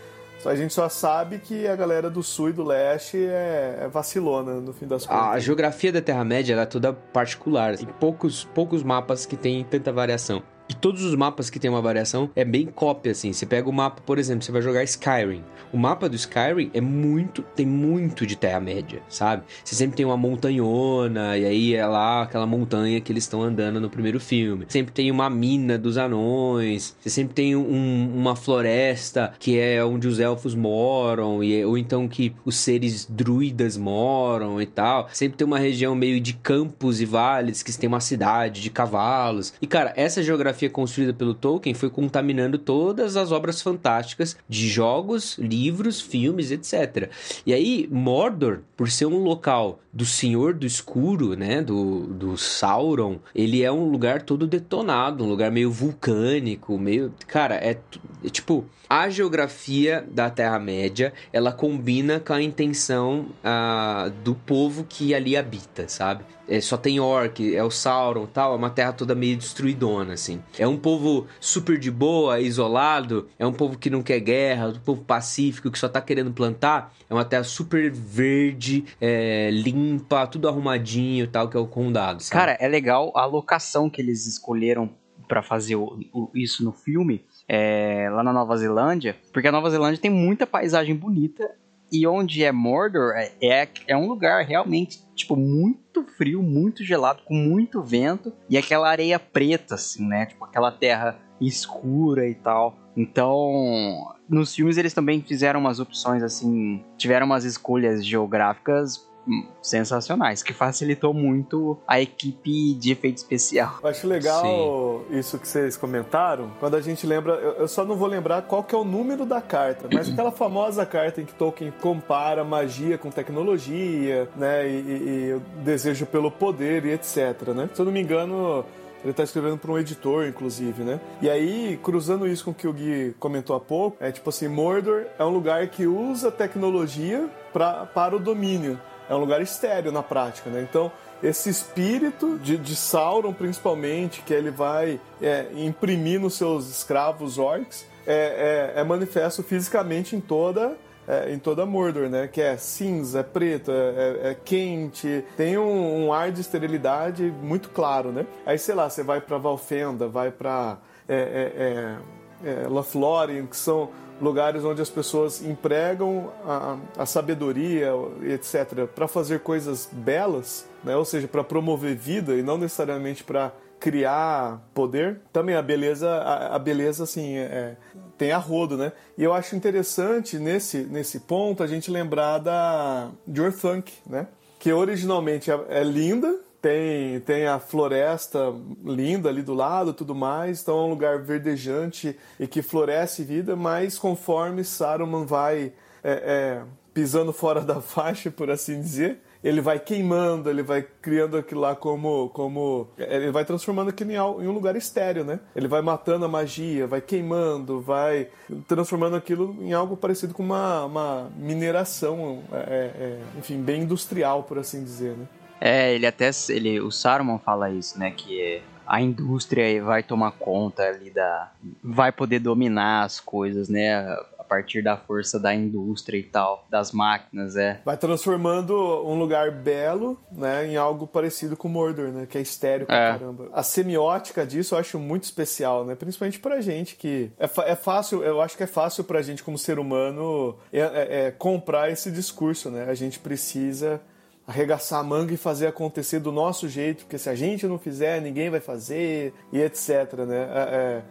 A gente só sabe que a galera do sul e do leste é, é vacilona, no fim das contas.
A geografia da Terra-média é toda particular. Tem poucos, poucos mapas que tem tanta variação. E todos os mapas que tem uma variação é bem cópia, assim. Você pega o mapa, por exemplo, você vai jogar Skyrim. O mapa do Skyrim é muito, tem muito de Terra-média, sabe? Você sempre tem uma montanhona, e aí é lá aquela montanha que eles estão andando no primeiro filme. Sempre tem uma mina dos anões, você sempre tem um, uma floresta que é onde os elfos moram, e, ou então que os seres druidas moram e tal. Sempre tem uma região meio de campos e vales que tem uma cidade de cavalos. E cara, essa geografia construída pelo Tolkien foi contaminando todas as obras fantásticas de jogos, livros, filmes, etc. E aí, Mordor, por ser um local do Senhor do Escuro, né, do, do Sauron, ele é um lugar todo detonado, um lugar meio vulcânico, meio... Cara, é, é tipo... A geografia da Terra-média, ela combina com a intenção uh, do povo que ali habita, sabe? É, só tem orc, é o Sauron tal, é uma terra toda meio destruidona, assim. É um povo super de boa, isolado, é um povo que não quer guerra, um povo pacífico, que só tá querendo plantar. É uma terra super verde, é, limpa, tudo arrumadinho e tal, que é o condado, sabe?
Cara, é legal a locação que eles escolheram para fazer o, o, isso no filme é, lá na Nova Zelândia, porque a Nova Zelândia tem muita paisagem bonita e onde é Mordor é, é, é um lugar realmente, tipo, muito frio, muito gelado, com muito vento e aquela areia preta, assim, né? Tipo, aquela terra escura e tal. Então, nos filmes eles também fizeram umas opções, assim, tiveram umas escolhas geográficas sensacionais, que facilitou muito a equipe de efeito especial.
Eu acho legal Sim. isso que vocês comentaram, quando a gente lembra, eu só não vou lembrar qual que é o número da carta, mas aquela famosa carta em que Tolkien compara magia com tecnologia, né, e, e, e o desejo pelo poder e etc, né? Se eu não me engano, ele está escrevendo para um editor, inclusive, né? E aí, cruzando isso com o que o Gui comentou há pouco, é tipo assim, Mordor é um lugar que usa tecnologia pra, para o domínio é um lugar estéreo na prática, né? Então, esse espírito de, de Sauron, principalmente, que ele vai é, imprimir nos seus escravos orcs, é, é, é manifesto fisicamente em toda é, em toda Mordor, né? Que é cinza, é preto, é, é, é quente, tem um, um, ar de esterilidade muito claro, né? Aí, sei lá, você vai para Valfenda, vai para é, Lothlórien, que são lugares onde as pessoas empregam a, a sabedoria, etc., para fazer coisas belas, né? ou seja, para promover vida e não necessariamente para criar poder. Também a beleza, a, a beleza assim, é, é, tem a rodo, né? E eu acho interessante nesse, nesse ponto a gente lembrar da de Orthanc, né? Que originalmente é, é linda, tem, tem a floresta linda ali do lado tudo mais, então é um lugar verdejante e que floresce vida, mas conforme Saruman vai é, é, pisando fora da faixa, por assim dizer, ele vai queimando, ele vai criando aquilo lá como. como ele vai transformando aquilo em, um lugar estéreo, né? Ele vai matando a magia, vai queimando, vai transformando aquilo em algo parecido com uma, uma mineração, é, é, enfim, bem industrial, por assim dizer, né?
É, ele até. Ele, o Saruman fala isso, né? Que a indústria vai tomar conta ali da. Vai poder dominar as coisas, né? A partir da força da indústria e tal, das máquinas, é.
Vai transformando um lugar belo, né, em algo parecido com Mordor, né, que é estéreo pra é. caramba. A semiótica disso eu acho muito especial, né, principalmente pra gente que é, é fácil, eu acho que é fácil pra gente como ser humano é, é, é comprar esse discurso, né, a gente precisa arregaçar a manga e fazer acontecer do nosso jeito, porque se a gente não fizer, ninguém vai fazer e etc, né? É, é,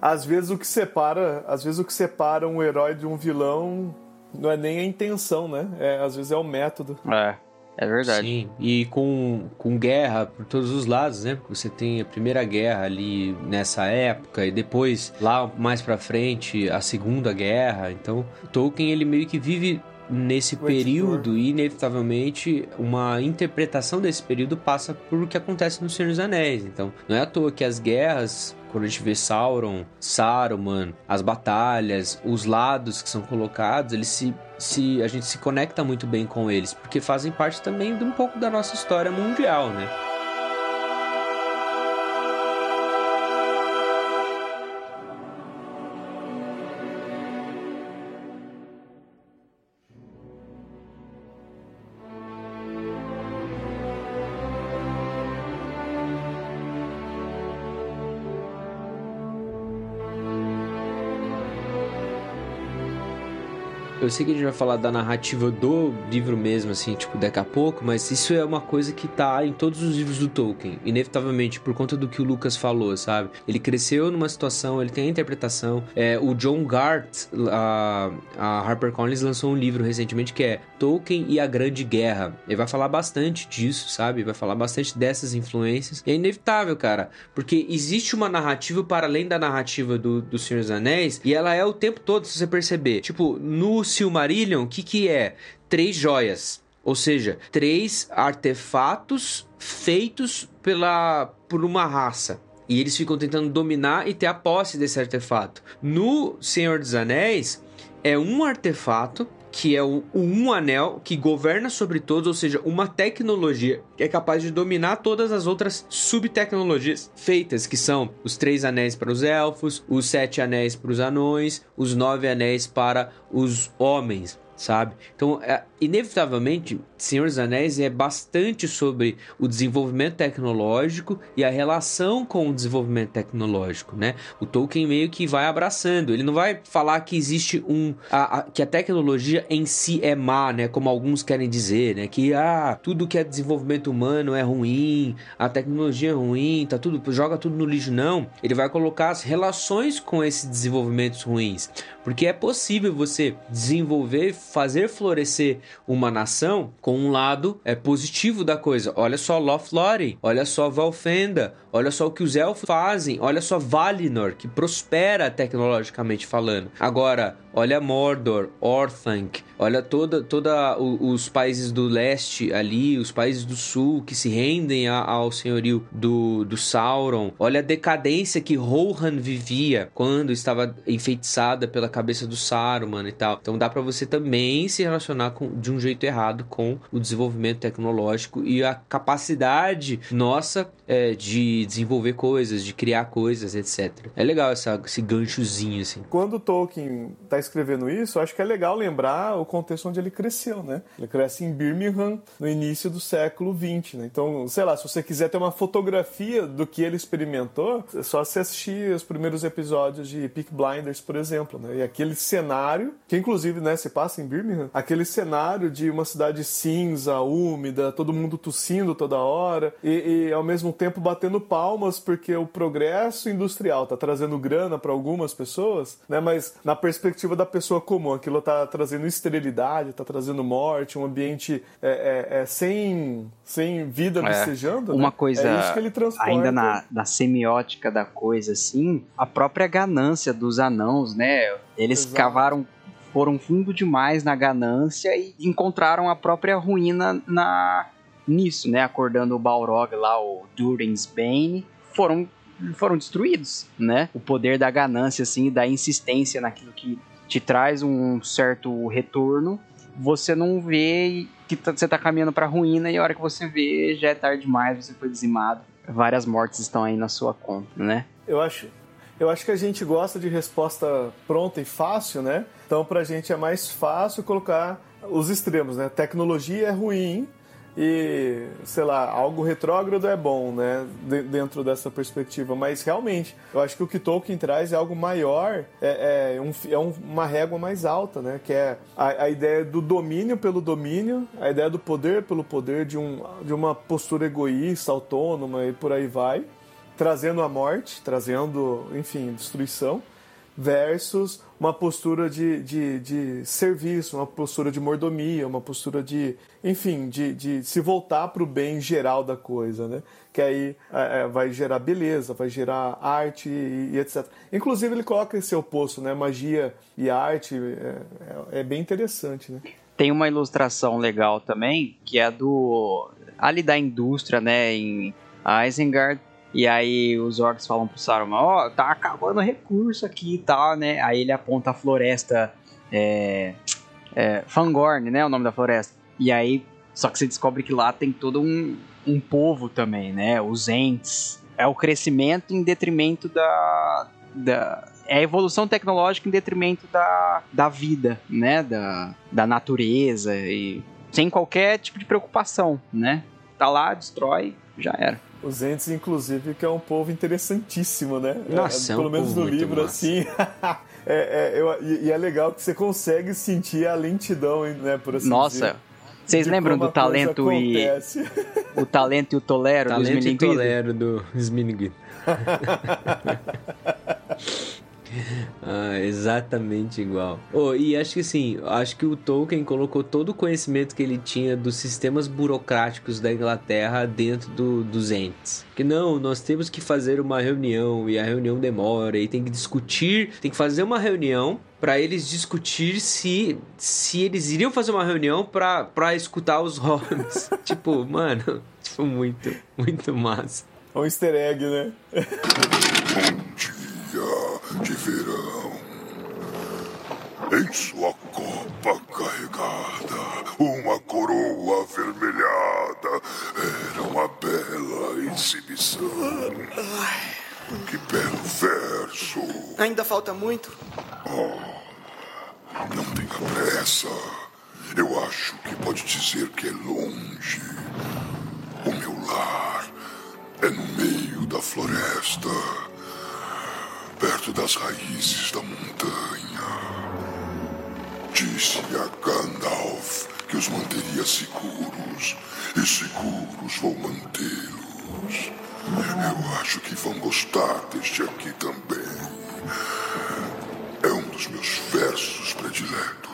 às vezes o que separa, às vezes o que separa um herói de um vilão não é nem a intenção, né? É, às vezes é o método.
É. É verdade.
Sim, e com, com guerra por todos os lados, né? Você tem a Primeira Guerra ali nessa época e depois, lá mais pra frente, a Segunda Guerra. Então, Tolkien, ele meio que vive nesse período, inevitavelmente, uma interpretação desse período passa por o que acontece no Senhor dos Anéis. Então, não é à toa que as guerras, quando a gente vê Sauron, Saruman, as batalhas, os lados que são colocados, eles se, se a gente se conecta muito bem com eles, porque fazem parte também de um pouco da nossa história mundial, né? Eu sei que a gente vai falar da narrativa do livro mesmo, assim, tipo, daqui a pouco, mas isso é uma coisa que tá em todos os livros do Tolkien, inevitavelmente, por conta do que o Lucas falou, sabe? Ele cresceu numa situação, ele tem a interpretação. É, o John Gart, a, a HarperCollins lançou um livro recentemente que é Tolkien e a Grande Guerra. Ele vai falar bastante disso, sabe? Vai falar bastante dessas influências. E é inevitável, cara, porque existe uma narrativa para além da narrativa do, do Senhor dos Anéis, e ela é o tempo todo, se você perceber. Tipo, no Silmarillion, o que, que é? Três joias. Ou seja, três artefatos feitos pela, por uma raça. E eles ficam tentando dominar e ter a posse desse artefato. No Senhor dos Anéis, é um artefato que é o, um anel que governa sobre todos, ou seja, uma tecnologia que é capaz de dominar todas as outras subtecnologias feitas, que são os três anéis para os elfos, os sete anéis para os anões, os nove anéis para os homens sabe? Então, é, inevitavelmente, Senhor dos Anéis é bastante sobre o desenvolvimento tecnológico e a relação com o desenvolvimento tecnológico, né? O Tolkien meio que vai abraçando, ele não vai falar que existe um a, a, que a tecnologia em si é má, né? Como alguns querem dizer, né? Que ah, tudo que é desenvolvimento humano é ruim, a tecnologia é ruim, tá tudo joga tudo no lixo não. Ele vai colocar as relações com esses desenvolvimentos ruins, porque é possível você desenvolver, fazer florescer uma nação com um lado é positivo da coisa. Olha só Lothlórien, olha só Valfenda, olha só o que os elfos fazem, olha só Valinor, que prospera tecnologicamente falando. Agora, olha Mordor, Orthanc, olha toda, toda os países do leste ali, os países do sul que se rendem ao senhorio do, do Sauron. Olha a decadência que Rohan vivia quando estava enfeitiçada pela cabeça do Saruman e tal. Então dá para você também se relacionar com, de um jeito errado com o desenvolvimento tecnológico e a capacidade nossa é, de desenvolver coisas, de criar coisas, etc. É legal essa, esse ganchozinho, assim.
Quando Tolkien está escrevendo isso, acho que é legal lembrar o contexto onde ele cresceu, né? Ele cresce em Birmingham no início do século XX, né? Então, sei lá, se você quiser ter uma fotografia do que ele experimentou, é só você assistir os primeiros episódios de Peak Blinders, por exemplo, né? E aquele cenário, que inclusive, né, se passa em Birmingham, aquele cenário de uma cidade cinza, úmida, todo mundo tossindo toda hora e, e ao mesmo tempo tempo batendo palmas porque o progresso industrial está trazendo grana para algumas pessoas, né? Mas na perspectiva da pessoa comum, aquilo está trazendo esterilidade, está trazendo morte, um ambiente é, é, é sem, sem vida
é,
vicejando.
Uma
né?
coisa
é isso que ele transporta.
ainda na, na semiótica da coisa, assim, a própria ganância dos anãos, né? Eles Exato. cavaram foram fundo demais na ganância e encontraram a própria ruína na nisso, né? Acordando o Balrog lá, o Durin's Bane, foram, foram destruídos, né? O poder da ganância, assim, da insistência naquilo que te traz um certo retorno, você não vê que tá, você tá caminhando pra ruína e a hora que você vê já é tarde demais, você foi dizimado. Várias mortes estão aí na sua conta, né?
Eu acho, eu acho que a gente gosta de resposta pronta e fácil, né? Então pra gente é mais fácil colocar os extremos, né? Tecnologia é ruim, e, sei lá, algo retrógrado é bom, né, dentro dessa perspectiva, mas realmente, eu acho que o que Tolkien traz é algo maior, é, é, um, é uma régua mais alta, né, que é a, a, ideia do domínio pelo domínio, a ideia do poder pelo poder, de, um, de uma postura egoísta, autônoma e por aí vai, trazendo a morte, trazendo, enfim, destruição, versus uma postura de, de, de serviço, uma postura de mordomia, uma postura de, enfim, de, de se voltar para o bem geral da coisa, né? Que aí é, é, vai gerar beleza, vai gerar arte e, e, etc. Inclusive ele coloca esse oposto, né? Magia e arte é, é, é bem interessante, né?
Tem uma ilustração legal também, que é do ali da indústria, né, em Isengard, e aí os orcs falam pro Saruman, ó, oh, tá acabando recurso aqui e tal, né? Aí ele aponta a floresta é, é, Fangorn, né? O nome da floresta. E aí, só que você descobre que lá tem todo um, um povo também, né? Os Ents. É o crescimento em detrimento da, da, é a evolução tecnológica em detrimento da, da vida, né? Da, da natureza e sem qualquer tipo de preocupação, né? Tá lá, destrói, já era.
Os Ents, inclusive, que é um povo interessantíssimo, né?
Nossa,
é,
é
Pelo menos
povo
no
muito
livro,
massa.
assim. é, é, eu- e, e é legal que você consegue sentir a lentidão, né? Por assim dizer,
Nossa, vocês
de
lembram do talento e
acontece.
o talento e o tolero
Talento e
Smilinguido?
tolero do Smilinguido. ah, exatamente igual. Oh, e acho que assim, acho que o Tolkien colocou todo o conhecimento que ele tinha dos sistemas burocráticos da Inglaterra dentro do, dos entes. Que não, nós temos que fazer uma reunião e a reunião demora e tem que discutir, tem que fazer uma reunião para eles discutir se se eles iriam fazer uma reunião pra escutar os hobbits. tipo, mano, tipo muito, muito massa.
É um easter egg, né?
Dia de verão. Em sua copa carregada, uma coroa avermelhada. Era uma bela exibição. Que belo verso.
Ainda falta muito?
Não tenha pressa. Eu acho que pode dizer que é longe. O meu lar é no meio da floresta, perto das raízes da montanha. Disse a Gandalf que os manteria seguros, e seguros vou mantê-los. Eu acho que vão gostar deste aqui também. É um dos meus versos prediletos.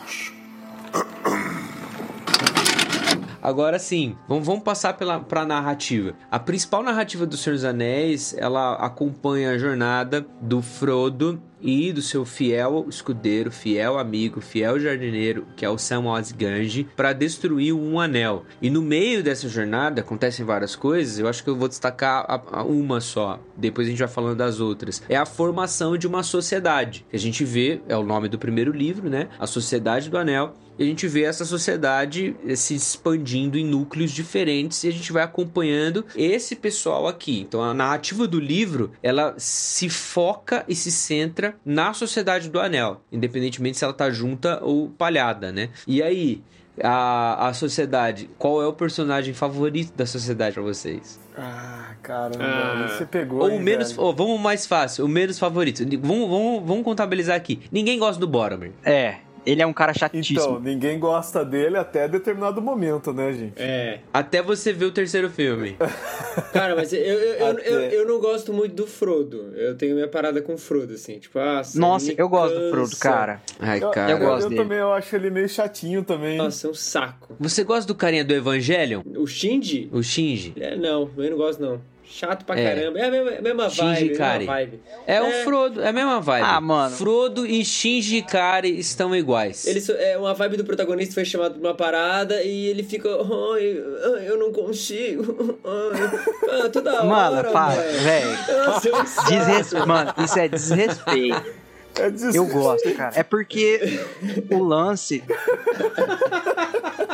Agora sim, vamos, vamos passar pela, pra narrativa. A principal narrativa do Senhor dos Anéis, ela acompanha a jornada do Frodo e do seu fiel escudeiro, fiel amigo, fiel jardineiro, que é o Samwise Gamgee, para destruir um anel. E no meio dessa jornada acontecem várias coisas, eu acho que eu vou destacar a- a uma só, depois a gente vai falando das outras. É a formação de uma sociedade, que a gente vê, é o nome do primeiro livro, né? A Sociedade do Anel, e a gente vê essa sociedade eh, se expandindo em núcleos diferentes e a gente vai acompanhando esse pessoal aqui. Então a narrativa do livro, ela se foca e se centra na sociedade do anel, independentemente se ela tá junta ou palhada, né? E aí, a, a sociedade, qual é o personagem favorito da sociedade pra vocês?
Ah, caramba,
Ah.
você pegou.
Ou
hein,
o menos, ó, vamos mais fácil, o menos favorito. Vamos, vamos, vamos contabilizar aqui. Ninguém gosta do Boromir.
É, ele é um cara chatíssimo.
Então, ninguém gosta dele até determinado momento, né, gente?
É.
Até você ver o terceiro filme.
Cara, mas eu, eu, eu,
Até.
eu, eu não gosto muito do Frodo. Eu tenho minha parada com o Frodo, assim. Tipo, ah,
Nossa,
me
eu gosto do. Frodo, cara.
Ai,
Eu,
cara.
eu gosto
eu
dele.
também eu acho ele meio chatinho também.
Nossa, é um saco.
Você gosta do carinha do Evangelion?
O Shinji?
O Shinji?
É, não, eu não gosto, não. Chato pra
É.
caramba. É a mesma, a mesma
Shinji
vibe, mesma vibe.
É, o
É.
Frodo, é a mesma vibe.
Ah, mano.
Frodo e Shinji Ikari estão iguais.
Ele é uma vibe do protagonista foi chamado pra uma parada e ele fica, ai, eu não consigo. Ah, toda hora.
Mano, para,
mano.
velho.
É.
Mano, isso é desrespeito.
É
Eu gosto, cara. É porque o lance.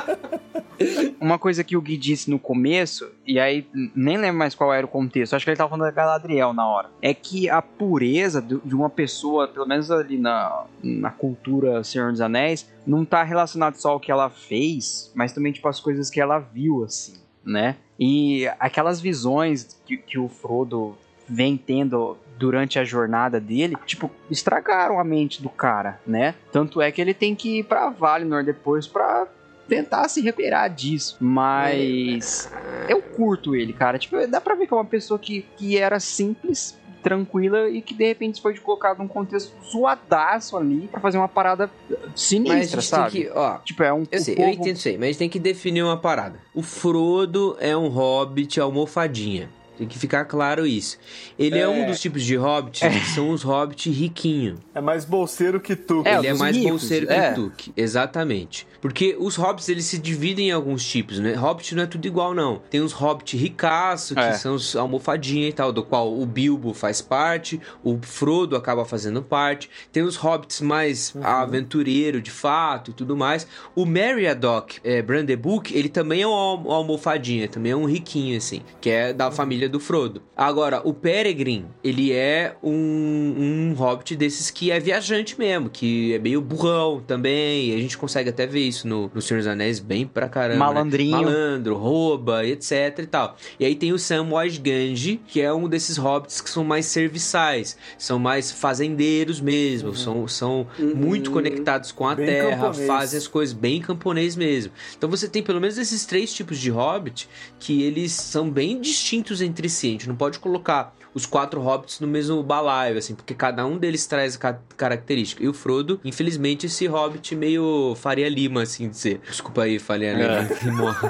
Uma coisa que o Gui disse no começo, e aí nem lembro mais qual era o contexto, acho que ele tava falando da Galadriel na hora. É que a pureza de uma pessoa, pelo menos ali na, na cultura Senhor dos Anéis, não tá relacionado só ao que ela fez, mas também tipo as coisas que ela viu, assim, né? E aquelas visões que, que o Frodo vem tendo durante a jornada dele, tipo, estragaram a mente do cara, né? Tanto é que ele tem que ir pra Valinor depois pra tentar se recuperar disso. Mas eu curto ele, cara. Tipo, dá pra ver que é uma pessoa que, que era simples, tranquila e que de repente foi colocado num contexto zoadaço ali pra fazer uma parada sinistra, sabe?
que, ó,
Tipo, é um
eu sei,
povo-
eu entendo isso aí, mas a gente tem que definir uma parada. O Frodo é um hobbit almofadinha. Tem que ficar claro isso. Ele é,
É.
um dos tipos de hobbits que são os hobbits riquinhos.
É mais bolseiro que tu.
É,
ele é
dos
mais
ricos,
bolseiro
é.
que o Tuque. Exatamente. Porque os hobbits, eles se dividem em alguns tipos, né? Hobbit não é tudo igual, não. Tem os hobbits ricaço, que
É.
são os almofadinha e tal, do qual o Bilbo faz parte, o Frodo acaba fazendo parte. Tem os hobbits mais aventureiro, de fato, e tudo mais. O Meriadoc é, Brandebuck, ele também é um al- almofadinha, também é um riquinho, assim. Que é da família família do Frodo. Agora, o Peregrin, ele é um, um hobbit desses que é viajante mesmo, que é meio burrão também, e a gente consegue até ver isso no, no Senhor dos Anéis bem pra caramba. né?
Malandrinho.
Malandro, rouba, etc e tal. E aí tem o Samwise Ganji, que é um desses hobbits que são mais serviçais, são mais fazendeiros mesmo, são, são muito conectados com a
Bem
terra,
camponês.
fazem as coisas bem camponês mesmo. Então você tem pelo menos esses três tipos de hobbit que eles são bem distintos entre si. A gente não pode colocar os quatro hobbits no mesmo balaio, assim, porque cada um deles traz ca característica. E o Frodo, infelizmente, esse hobbit meio Faria Lima, assim de ser. Desculpa aí, Faria Lima.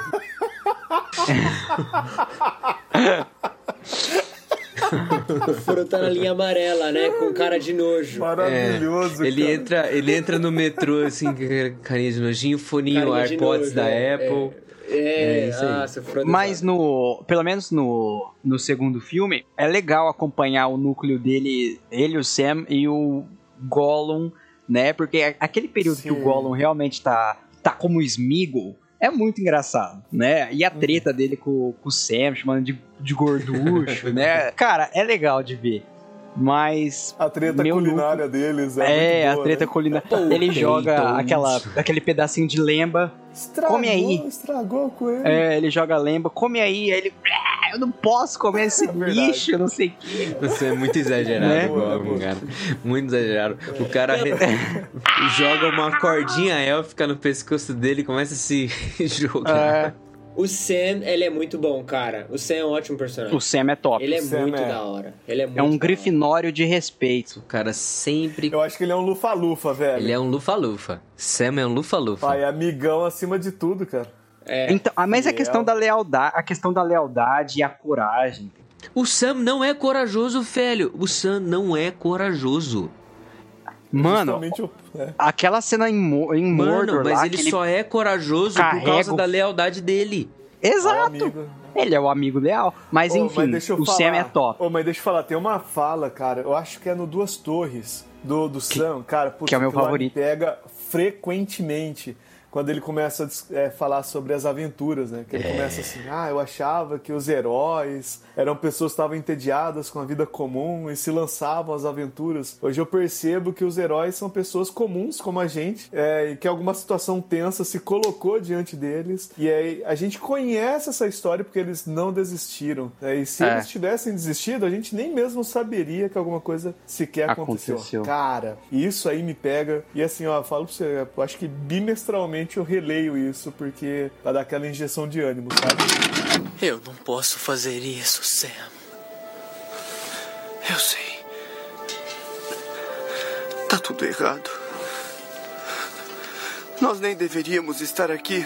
O Frodo tá na linha amarela, né? Com cara de nojo.
Maravilhoso,
É, ele
cara.
entra, ele entra no metrô assim, carinha de nojinho, foninho,
Carinha
AirPods
nojo,
da
é,
Apple.
É,
É
nossa, o Frodo
Mas no. Pelo menos no, no segundo filme, é legal acompanhar o núcleo dele, ele, o Sam e o Gollum, né? Porque aquele período que o
Sim.
Gollum realmente tá, tá como Smeagol é muito engraçado, né? E a treta dele com, com o Sam, chamando de, de gorducho, né? Cara, é legal de ver. Mas.
A treta culinária deles é,
É,
muito
a
boa,
treta
né?
culinária.
Pô,
Ele joga aquela, aquele pedacinho de lembra
Estragou,
Come aí.
Estragou com ele.
É, ele joga lembra, come aí, aí ele. "Ah, Eu não posso comer esse
É verdade.
bicho, eu não sei o que.
Você é muito exagerado,
Né?
Cara. Muito exagerado. O cara re- joga uma cordinha élfica no pescoço dele e começa a se jogar.
É,
O Sam, ele é muito bom, cara. O Sam é um ótimo personagem.
o Sam é top.
Ele é
Sam
muito
é-
da hora. Ele é, muito
É um grifinório de respeito.
O cara sempre.
Eu acho que ele é um lufa-lufa, velho.
Ele é um lufa-lufa. Sam é um lufa-lufa.
Pai, é amigão acima de tudo, cara.
É.
Então, ah, mas a questão da lealdade, a questão da lealdade e a coragem.
O Sam não é corajoso, velho. O Sam não é corajoso.
Mano,
Justamente o- é.
aquela cena em, em
Mano,
Mordor
mas
lá,
ele
que ele...
só é corajoso por causa da lealdade dele.
Exato.
amigo.
Ele é o amigo leal. Mas
Ô,
enfim,
deixa eu
o
falar.
Sam é top.
Ô, mas deixa eu falar, tem uma fala, cara, eu acho que é no Duas Torres, do, do Sam, cara, putz,
que é o meu favorito.
pega frequentemente quando ele começa a é, falar sobre as aventuras, né? Que ele começa assim, ah, eu achava que os heróis eram pessoas que estavam entediadas com a vida comum e se lançavam às aventuras. Hoje eu percebo que os heróis são pessoas comuns como a gente é, e que alguma situação tensa se colocou diante deles e aí a gente conhece essa história porque eles não desistiram. né? E se
É.
eles tivessem desistido, a gente nem mesmo saberia que alguma coisa sequer aconteceu.
Aconteceu.
Cara, isso aí me pega. E assim, ó, eu falo pra você, eu acho que bimestralmente eu releio isso, porque vai dar aquela injeção de ânimo, sabe?
Eu não posso fazer isso, Sam. Eu sei. Tá tudo errado. Nós nem deveríamos estar aqui.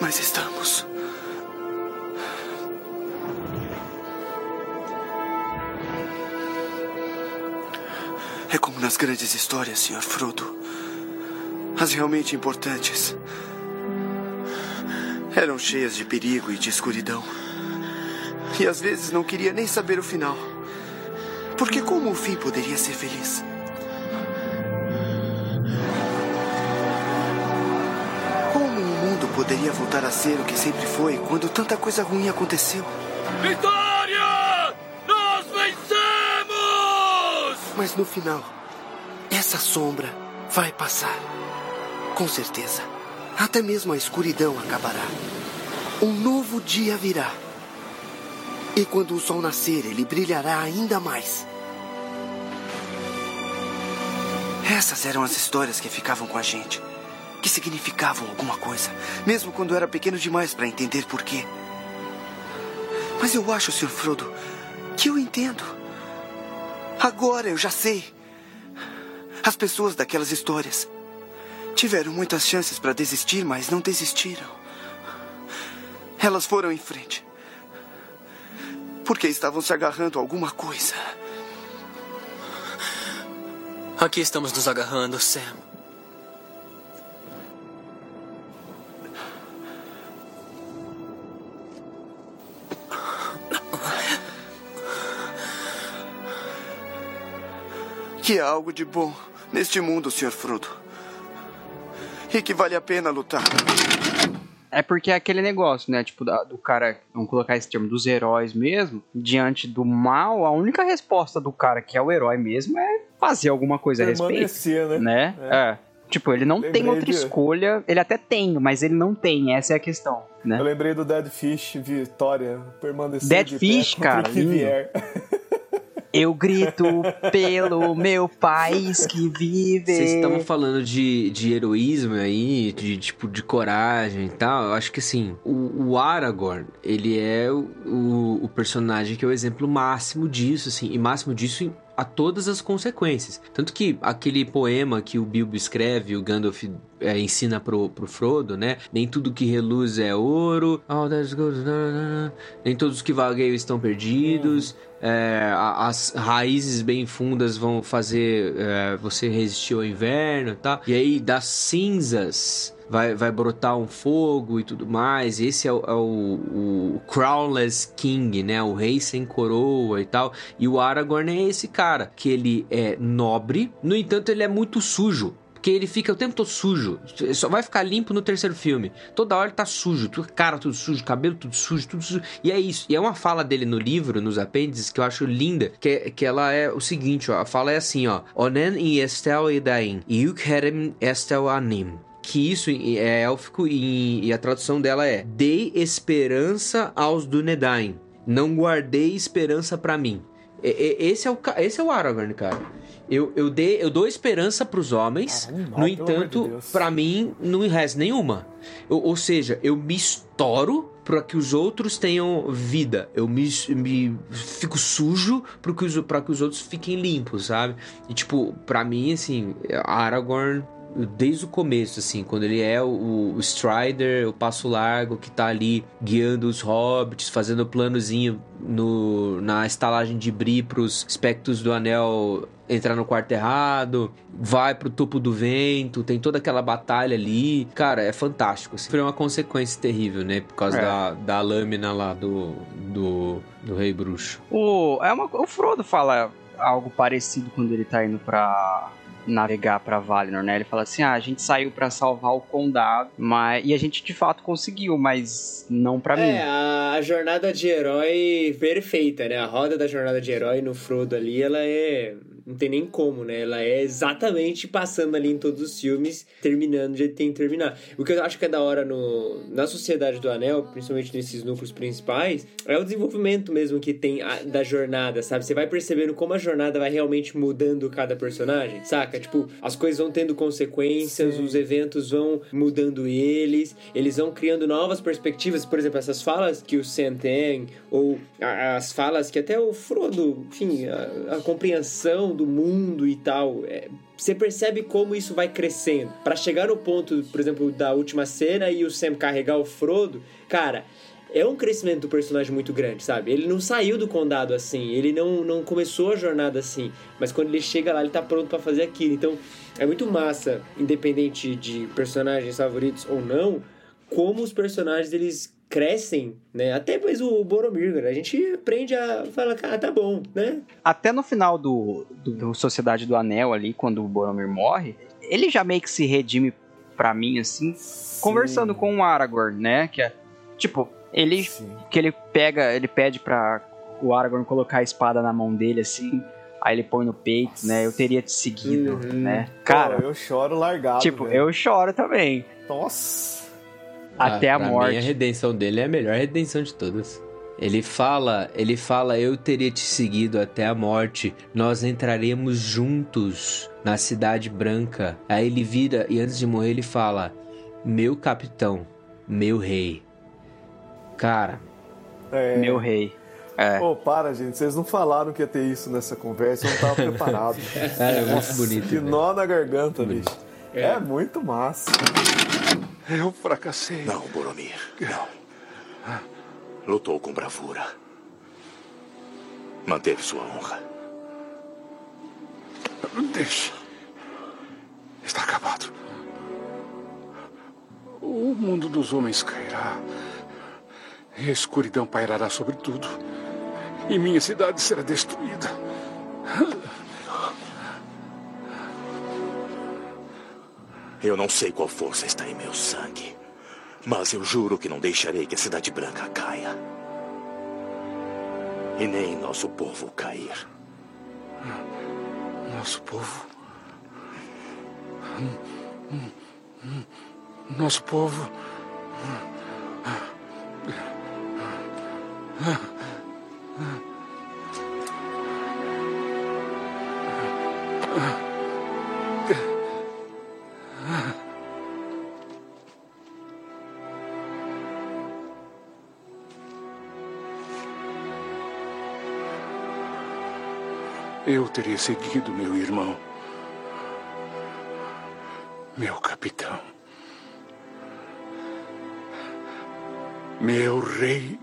Mas estamos. É como nas grandes histórias, Sr. Frodo. As realmente importantes eram cheias de perigo e de escuridão. E às vezes não queria nem saber o final. Porque como o fim poderia ser feliz? Como o mundo poderia voltar a ser o que sempre foi quando tanta coisa ruim aconteceu?
Vitória!
Mas no final, essa sombra vai passar. Com certeza. Até mesmo a escuridão acabará. Um novo dia virá. E quando o sol nascer, ele brilhará ainda mais. Essas eram as histórias que ficavam com a gente. Que significavam alguma coisa. Mesmo quando era pequeno demais para entender por quê. Mas eu acho, Sr. Frodo, que eu entendo. Agora eu já sei. As pessoas daquelas histórias tiveram muitas chances para desistir, mas não desistiram. Elas foram em frente. Porque estavam se agarrando a alguma coisa. Aqui estamos nos agarrando, Sam. Que há algo de bom neste mundo, Sr. Frodo. e que vale a pena lutar.
É porque é aquele negócio, né? Tipo, do cara, vamos colocar esse termo, dos heróis mesmo, diante do mal, a única resposta do cara que é o herói mesmo é fazer alguma coisa a respeito.
Permanecer, né?
Né? É. Tipo, ele não
Lembrei
tem outra
de-
escolha. Ele até tem, mas ele não tem. Essa é a questão, né?
Eu lembrei do Dead Fish, Vitória, permanecer
Dead
de
Fish, cara,
que vier.
Eu grito pelo meu país que vive.
Vocês estavam falando de, de heroísmo aí, de tipo de coragem e tal. Eu acho que assim, o, o Aragorn, ele é o, o, personagem que é o exemplo máximo disso, assim, e máximo disso em- a todas as consequências. Tanto que aquele poema que o Bilbo escreve, o Gandalf é, ensina pro, pro Frodo, né? Nem tudo que reluz é ouro, that's good, nem todos que vagueiam estão perdidos. É, as raízes bem fundas vão fazer é, você resistir ao inverno, tá? E aí das cinzas vai, vai brotar um fogo e tudo mais. Esse é, o, é o- o Crownless King, né? O rei sem coroa e tal. E o Aragorn é esse cara que ele é nobre, no entanto ele é muito sujo. Porque ele fica o tempo todo sujo. Só vai ficar limpo no terceiro filme. Toda hora ele tá sujo. Cara tudo sujo, cabelo tudo sujo, tudo sujo. E é isso. E é uma fala dele no livro, nos apêndices, que eu acho linda. Que, que ela é o seguinte, ó. A fala é assim, ó. Onen e estel edain. Yukherem estel anim. Que isso é élfico e, e a tradução dela é Dei esperança aos Dunedain. Não guardei esperança pra mim. E- e- Esse é o, esse é o Aragorn, cara. Eu, eu, dei, eu dou esperança pros homens,
Cara, animal,
no
de
entanto,
Deus.
pra mim não resta nenhuma. Eu- ou seja, eu me estouro para que os outros tenham vida. Eu me, me fico sujo para que, os- pra que os outros fiquem limpos, sabe? E tipo, pra mim, assim, Aragorn desde o começo, assim, quando ele é o, o Strider, o Passo Largo, que tá ali guiando os hobbits, fazendo o planozinho no, na estalagem de Bri pros espectros do anel entrar no quarto errado, vai pro topo do vento, tem toda aquela batalha ali. Cara, é fantástico. Assim. Foi uma consequência terrível, né? Por causa
É.
da, da lâmina lá do, do, do Rei Bruxo.
O, é uma, o Frodo fala algo parecido quando ele tá indo pra navegar pra Valinor, né? Ele fala assim: "Ah, a gente saiu pra salvar o condado, mas e a gente de fato conseguiu, mas não pra mim".
É, a, a jornada de herói perfeita, né? A roda da jornada de herói no Frodo ali, ela é. Não tem nem como, né? Ela é exatamente passando ali em todos os filmes, terminando do jeito que tem que terminar. O que eu acho que é da hora no, na Sociedade do Anel, principalmente nesses núcleos principais, é o desenvolvimento mesmo que tem a- da jornada, sabe? Você vai percebendo como a jornada vai realmente mudando cada personagem, saca? Tipo, as coisas vão tendo consequências, os eventos vão mudando eles, eles vão criando novas perspectivas, por exemplo, essas falas que o Sam tem, ou as falas que até o Frodo, enfim, a, a compreensão do mundo e tal, é, você percebe como isso vai crescendo. Pra chegar no ponto, por exemplo, da última cena e o Sam carregar o Frodo, cara, é um crescimento do personagem muito grande, sabe? Ele não saiu do condado assim, ele não, não começou a jornada assim, mas quando ele chega lá, ele tá pronto pra fazer aquilo. Então, é muito massa, independente de personagens favoritos ou não, como os personagens eles crescem, né? Até depois o Boromir, cara, a gente aprende a falar, cara, tá bom, né?
Até no final do, do, do Sociedade do Anel ali, quando o Boromir morre, ele já meio que se redime pra mim, assim, conversando com o Aragorn, né? Que é, tipo, ele,
Sim.
que ele pega, ele pede pra o Aragorn colocar a espada na mão dele, assim, aí ele põe no peito, né? Eu teria te seguido,
Uhum.
né?
Pô,
Cara,
eu choro largado.
tipo,
velho.
eu choro também.
Nossa.
Até
Ah,
a
pra
morte.
Mim, a redenção dele é a melhor redenção de todas. Ele fala, ele fala, eu teria te seguido até a morte. Nós entraremos juntos na cidade branca. Aí ele vira e antes de morrer ele fala: "Meu capitão, meu rei". Cara,
É.
Meu rei. É.
Pô, para, gente. Vocês não falaram que ia ter isso nessa conversa. Eu não tava preparado.
cara, é muito bonito.
que
velho.
nó na garganta, bicho. É. muito massa.
Eu fracassei.
Não, Boromir. Não. Lutou com bravura. Manteve sua honra.
Deixa. Está acabado. O mundo dos homens cairá. E a escuridão pairará sobre tudo. E minha cidade será destruída.
Eu não sei qual força está em meu sangue, mas eu juro que não deixarei que a Cidade Branca caia. E nem nosso povo cair.
Nosso povo. Nosso povo. Eu teria seguido meu irmão. Meu capitão. Meu rei.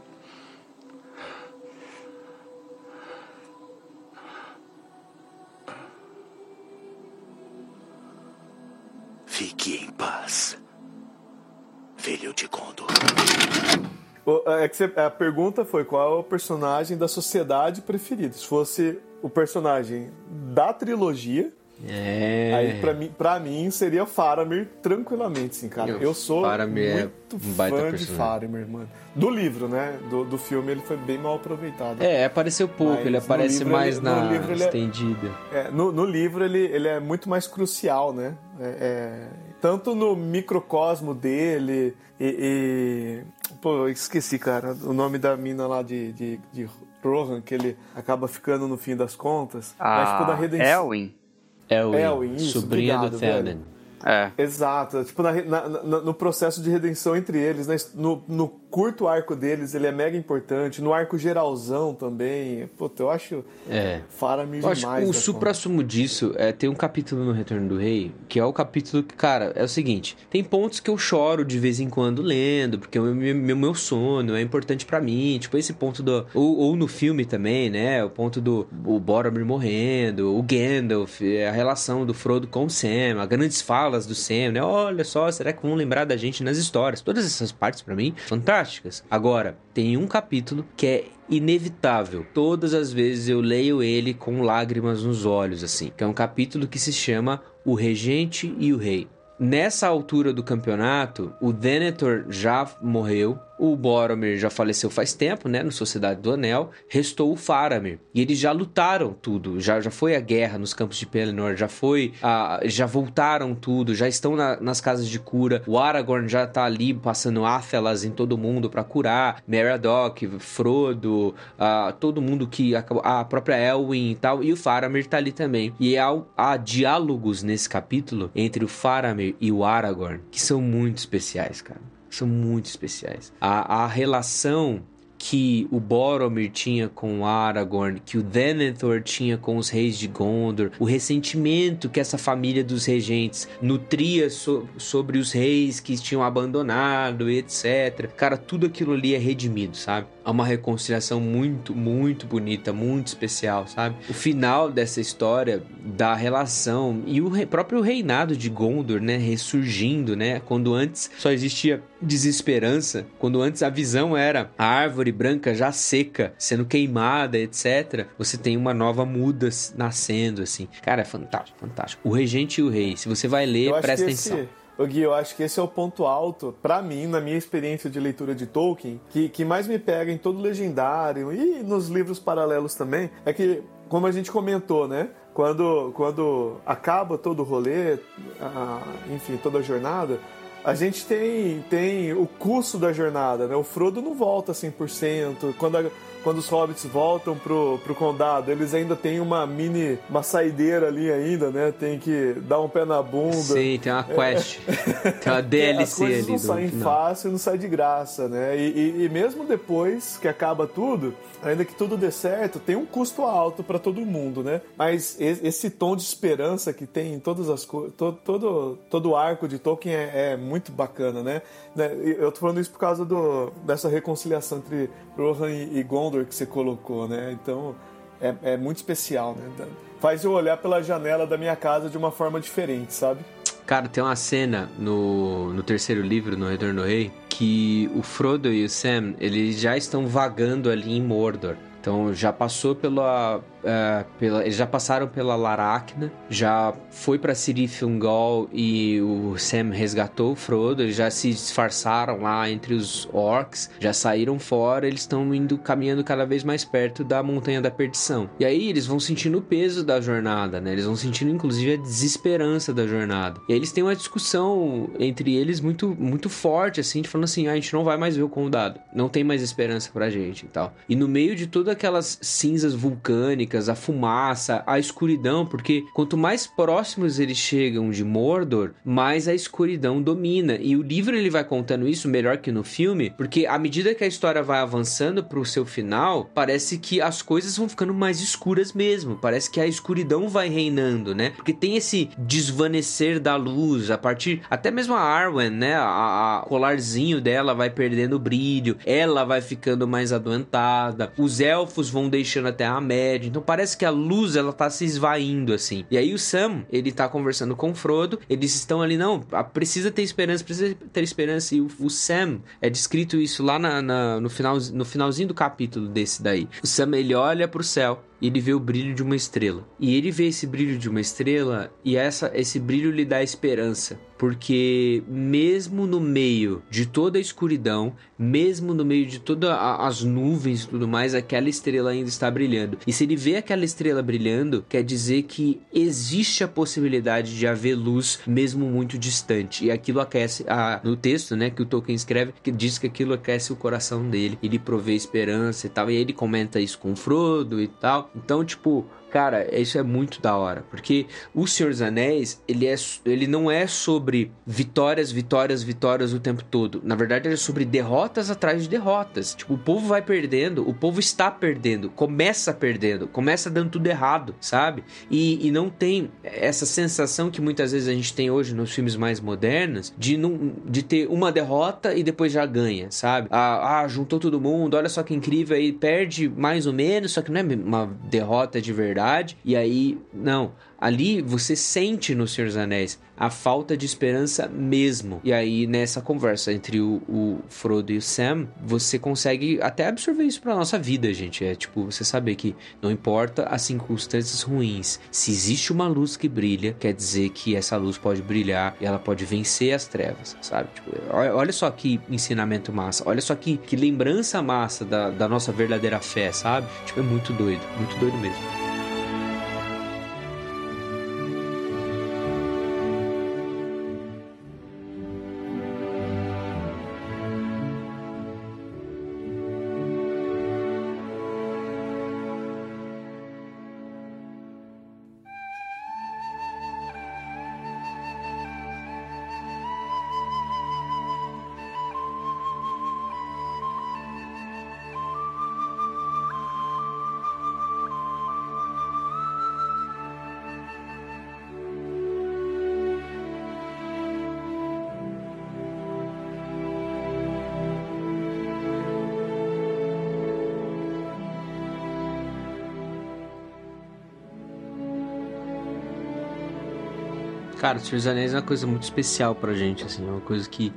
É que você- a pergunta foi qual é o personagem da sociedade preferido. Se fosse o personagem da trilogia,
É.
aí pra mim, pra mim seria Faramir tranquilamente, sim, cara.
Eu-
Eu sou
Faramir é
muito
um baita
fã de. Faramir, mano. Do livro, né? Do, do filme ele foi bem mal aproveitado.
É, apareceu pouco,
Mas
ele
no
aparece
livro
mais
ele- no
na
livro ele é-
estendida.
É, no, no livro ele, ele é muito mais crucial, né? É, é, tanto no microcosmo dele e, e- Pô, eu esqueci, cara, o nome da mina lá de, de, de Rohan, que ele acaba ficando no fim das contas. Mas, tipo, na
Ah,
redenção.
Elwin.
Elwin,
Elwin, isso,
sobrinha
obrigado,
do. Theoden.
É.
Exato, tipo, na, na- na- no processo de redenção entre eles, né? no, no curto arco deles, ele é mega importante, no arco geralzão também. Puta, eu acho
É.
Faramir
Eu acho
demais.
que o
da
supra-sumo disso é tem um capítulo no Retorno do Rei, que é o capítulo que, cara, é o seguinte: tem pontos que eu choro de vez em quando lendo, porque o meu, meu, meu sono é importante pra mim. Tipo, esse ponto do. Ou, ou no filme também, né? O ponto do o Boromir morrendo, o Gandalf, a relação do Frodo com o Sam, as grandes falas do Sam, né? Olha só, será que vão lembrar da gente nas histórias? Todas essas partes pra mim, fantásticas. Agora, tem um capítulo que é inevitável. Todas as vezes eu leio ele com lágrimas nos olhos, assim. Que é um capítulo que se chama O Regente e o Rei. Nessa altura do campeonato, o Denethor já morreu, o Boromir já faleceu faz tempo, né, no Sociedade do Anel, restou o Faramir. E eles já lutaram tudo, já, já foi a guerra nos campos de Pelennor, já foi, a, já voltaram tudo, já estão na- nas casas de cura. O Aragorn já tá ali passando Athelas em todo mundo pra curar, Meriadoc, Frodo, ah, todo mundo que acabou, a própria Elwin e tal, e o Faramir tá ali também. E há, há diálogos nesse capítulo entre o Faramir e o Aragorn que são muito especiais, cara. São muito especiais. A, a relação que o Boromir tinha com Aragorn, que o Denethor tinha com os reis de Gondor, o ressentimento que essa família dos regentes nutria so- sobre os reis que tinham abandonado, etc. Cara, tudo aquilo ali é redimido, sabe? Há uma reconciliação muito, muito bonita, muito especial, sabe? O final dessa história da relação e o re- próprio reinado de Gondor, né, ressurgindo, né? Quando antes só existia desesperança, quando antes a visão era a árvore branca já seca, sendo queimada, etc. Você tem uma nova muda nascendo, assim. Cara, é fantástico, fantástico. O Regente e o Rei, se você vai ler, presta atenção.
esse, Gui, eu acho que esse é o ponto alto, pra mim, na minha experiência de leitura de Tolkien, que, que mais me pega em todo o legendário e nos livros paralelos também, é que, como a gente comentou, né? Quando, quando acaba todo o rolê, a- enfim, toda a jornada, a gente tem, tem o custo da jornada, né? O Frodo não volta 100%. Quando, a- quando os hobbits voltam pro, pro condado, eles ainda têm uma mini, uma saideira ali ainda, né? Tem que dar um pé na bunda.
Sim, tem uma quest. tem uma
As
DLC
coisas
ali
não saem
final.
fácil, não sai de graça, né? E, e- e mesmo depois que acaba tudo, ainda que tudo dê certo, tem um custo alto para todo mundo, né? Mas esse tom de esperança que tem em todas as coisas, todo, todo, todo o arco de Tolkien é, é muito bacana, né? Né, Eu tô falando isso por causa do, dessa reconciliação entre Rohan e, e Que você colocou, né? Então é, é muito especial, né? Faz eu olhar pela janela da minha casa de uma forma diferente, sabe?
Cara, tem uma cena no, no terceiro livro, no Retorno do Rei, que o Frodo e o Sam, eles já estão vagando ali em Mordor. Então já passou pela uh, pela, eles já passaram pela Laracna, já foi pra Sirith Ungol e o Sam resgatou o Frodo, eles já se disfarçaram lá entre os orcs, já saíram fora, eles estão indo caminhando cada vez mais perto da Montanha da Perdição. E aí eles vão sentindo o peso da jornada, né? Eles vão sentindo inclusive a desesperança da jornada. E aí eles têm uma discussão entre eles muito muito forte assim, de falando assim, ah, a gente não vai mais ver o condado, não tem mais esperança pra gente e tal. E no meio de todas aquelas cinzas vulcânicas, a fumaça, a escuridão, porque quanto mais próximos eles chegam de Mordor, mais a escuridão domina. E o livro ele vai contando isso melhor que no filme, porque à medida que a história vai avançando pro seu final, parece que as coisas vão ficando mais escuras mesmo. Parece que a escuridão vai reinando, né? Porque tem esse desvanecer da luz, a partir até mesmo a Arwen, né? A, a colarzinho dela vai perdendo brilho, ela vai ficando mais adoentada, os elfos vão deixando a Terra-média. Então parece que a luz ela tá se esvaindo assim. E aí o Sam, ele tá conversando com o Frodo, eles estão ali, não, precisa ter esperança, precisa ter esperança. E o, o Sam, é descrito isso lá na, na, no, final, no finalzinho do capítulo desse daí. O Sam, ele olha pro céu e ele vê o brilho de uma estrela. E ele vê esse brilho de uma estrela e essa, esse brilho lhe dá esperança. Porque mesmo no meio de toda a escuridão, mesmo no meio de todas as nuvens e tudo mais, aquela estrela ainda está brilhando. E se ele vê aquela estrela brilhando, quer dizer que existe a possibilidade de haver luz mesmo muito distante. E aquilo aquece a, no texto, né, que o Tolkien escreve, que diz que aquilo aquece o coração dele, ele provê esperança e tal. E aí ele comenta isso com Frodo e tal. Então, tipo, Cara, isso é muito da hora, porque o Senhor dos Anéis, ele, é, ele não é sobre vitórias, vitórias, vitórias o tempo todo. Na verdade, ele é sobre derrotas atrás de derrotas. Tipo, o povo vai perdendo, o povo está perdendo, começa perdendo, começa dando tudo errado, sabe? E, e não tem essa sensação que muitas vezes a gente tem hoje nos filmes mais modernos de, não, de ter uma derrota e depois já ganha, sabe? Ah, ah, juntou todo mundo, olha só que incrível, aí perde mais ou menos, só que não é uma derrota de verdade verdade. E aí, não. Ali você sente no Senhor dos Anéis a falta de esperança mesmo. E aí, nessa conversa entre o, o Frodo e o Sam, você consegue até absorver isso pra nossa vida, gente. É tipo, você saber que não importa as circunstâncias ruins, se existe uma luz que brilha, quer dizer que essa luz pode brilhar e ela pode vencer as trevas, sabe? Tipo, olha só que ensinamento massa, olha só que, que lembrança massa da, da nossa verdadeira fé, sabe? Tipo, é muito doido, muito doido mesmo. Cara, o Senhor dos Anéis é uma coisa muito especial pra gente, assim, é uma coisa que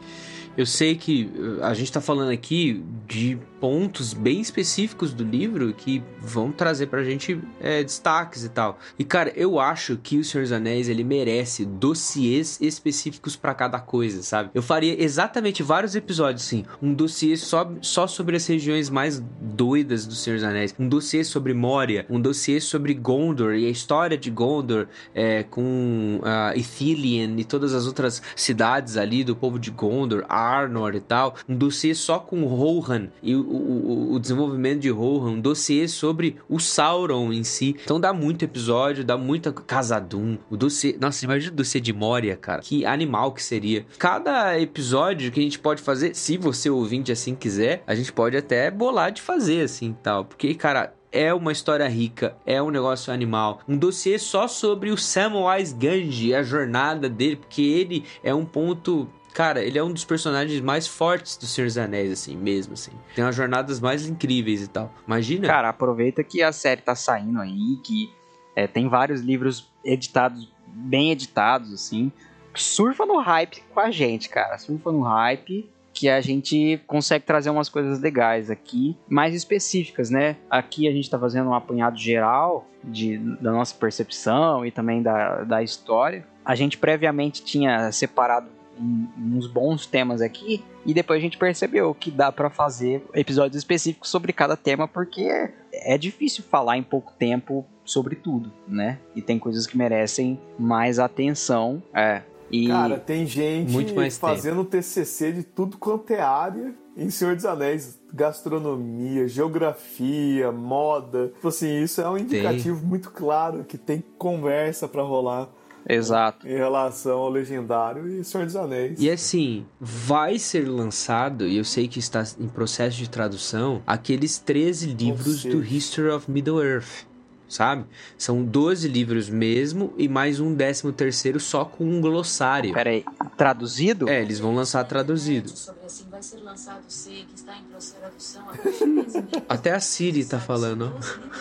eu sei que uh, a gente tá falando aqui de pontos bem específicos do livro que vão trazer pra gente é, destaques e tal. E cara, eu acho que o Senhor dos Anéis ele merece dossiês específicos para cada coisa, sabe? Eu faria exatamente vários episódios assim, um dossiê só, só sobre as regiões mais doidas do Senhor dos Anéis, um dossiê sobre Moria, um dossiê sobre Gondor e a história de Gondor é, com uh, Ithilien e todas as outras cidades ali do povo de Gondor, Arnor e tal, um dossiê só com Rohan e o, o, o desenvolvimento de Rohan, um dossiê sobre o Sauron em si. Então dá muito episódio, dá muita Casadum, o dossiê, nossa, imagina o dossiê de Moria, cara, que animal que seria. Cada episódio que a gente pode fazer, se você ouvinte assim quiser, a gente pode até bolar de fazer assim, tal, porque cara, é uma história rica, é um negócio animal. Um dossiê só sobre o Samwise Gamgee, a jornada dele, porque ele é um ponto Cara, ele é um dos personagens mais fortes do Senhor dos Anéis, assim, mesmo, assim. Tem umas jornadas mais incríveis e tal. Imagina.
Cara, aproveita que a série tá saindo aí, que é, tem vários livros editados, bem editados, assim. Surfa no hype com a gente, cara. Surfa no hype que a gente consegue trazer umas coisas legais aqui, mais específicas, né? Aqui a gente tá fazendo um apanhado geral de, da nossa percepção e também da, da história. A gente previamente tinha separado um- uns bons temas aqui e depois a gente percebeu que dá pra fazer episódios específicos sobre cada tema porque é, é difícil falar em pouco tempo sobre tudo, né? E tem coisas que merecem mais atenção. É. E
Cara, tem gente
Muito mais
fazendo TCC de tudo quanto é área em Senhor dos Anéis. Gastronomia, geografia, moda. Tipo assim, isso é um indicativo muito claro que tem conversa pra rolar
exato.
em relação ao Legendário e Senhor dos Anéis.
E assim, vai ser lançado, e eu sei que está em processo de tradução, aqueles 13 livros do History of Middle-earth, sabe? São 12 livros mesmo, e mais um décimo terceiro só com um glossário.
Peraí, traduzido?
É, eles vão lançar traduzido.
Sobre assim vai ser lançado C, que está em mês.
Até a Siri tá falando.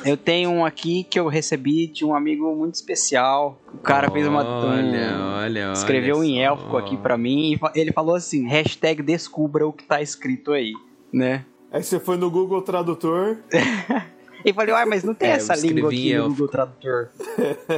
Eu tenho um aqui que eu recebi de um amigo muito especial. O cara fez uma.
Olha, olha, olha
Escreveu em
só.
élfico aqui pra mim e ele falou assim: hashtag descubra o que tá escrito aí, né?
Aí você foi no Google Tradutor.
E falei, uai, mas não tem
É,
essa língua aqui no. Google Tradutor.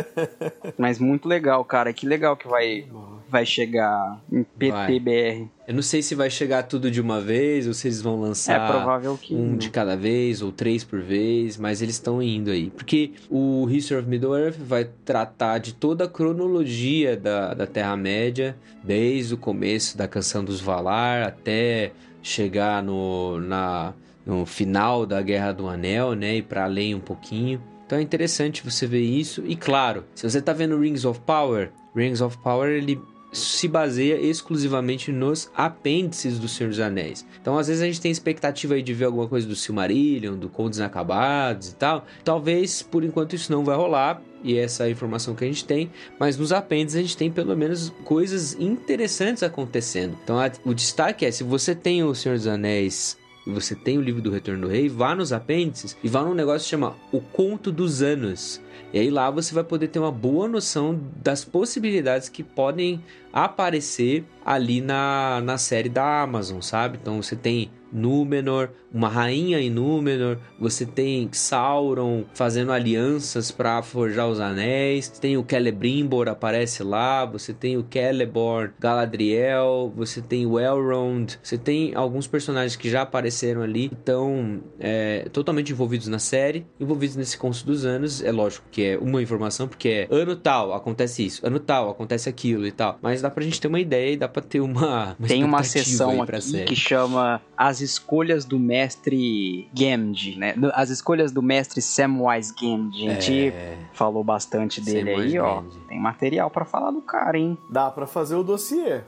mas muito legal, cara. Que legal que vai, vai chegar em PTBR.
Eu não sei se vai chegar tudo de uma vez ou se eles vão lançar
É que
um
não.
de cada vez ou três por vez, mas eles estão indo aí. Porque o History of Middle-earth vai tratar de toda a cronologia da, da Terra-média, desde o começo da Canção dos Valar até chegar no, na, no final da Guerra do Anel, né? E para além um pouquinho. Então é interessante você ver isso. E claro, se você tá vendo Rings of Power, Rings of Power ele se baseia exclusivamente nos apêndices do Senhor dos Anéis. Então, às vezes a gente tem expectativa aí de ver alguma coisa do Silmarillion, do Contos Inacabados e tal. Talvez, por enquanto, isso não vai rolar. E essa é a informação que a gente tem. Mas nos apêndices a gente tem pelo menos coisas interessantes acontecendo. Então, a- o destaque é: se você tem o Senhor dos Anéis você tem o livro do Retorno do Rei, vá nos apêndices e vá num negócio que chama O Conto dos Anos. E aí lá você vai poder ter uma boa noção das possibilidades que podem aparecer ali na, na série da Amazon, sabe? Então você tem Númenor, uma rainha em Númenor, você tem Sauron fazendo alianças para forjar os anéis, tem o Celebrimbor aparece lá, você tem o Celeborn, Galadriel, você tem o Elrond, você tem alguns personagens que já apareceram ali, então é, totalmente envolvidos na série, envolvidos nesse conto dos anos, é lógico que é uma informação porque é ano tal acontece isso, ano tal acontece aquilo e tal, mas dá pra gente ter uma ideia e dá pra ter uma, uma
Tem uma sessão
aí pra
aqui
série.
que chama As Escolhas do Mestre Gamgee, né? As Escolhas do Mestre Samwise Gamgee. A gente
É.
falou bastante dele
Samwise
aí, ó. Tem material pra falar do cara, hein?
Dá pra fazer o dossiê.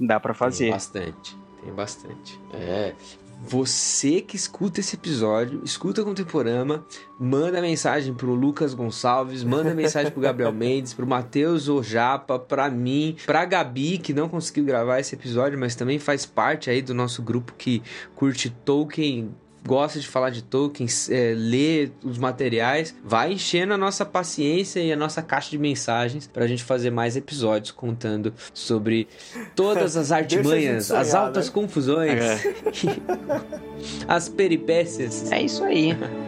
Dá pra fazer.
Tem bastante, tem bastante. É. Você que escuta esse episódio, escuta o Contemporama, manda mensagem pro Lucas Gonçalves, manda mensagem pro Gabriel Mendes, pro Matheus Ojapa, pra mim, pra Gabi, que não conseguiu gravar esse episódio, mas também faz parte aí do nosso grupo que curte Tolkien, gosta de falar de Tolkien, é, lê os materiais, vai enchendo a nossa paciência e a nossa caixa de mensagens pra gente fazer mais episódios contando sobre todas as
a
artimanhas, as
sonhar,
altas
né?
confusões, as peripécias.
É isso aí.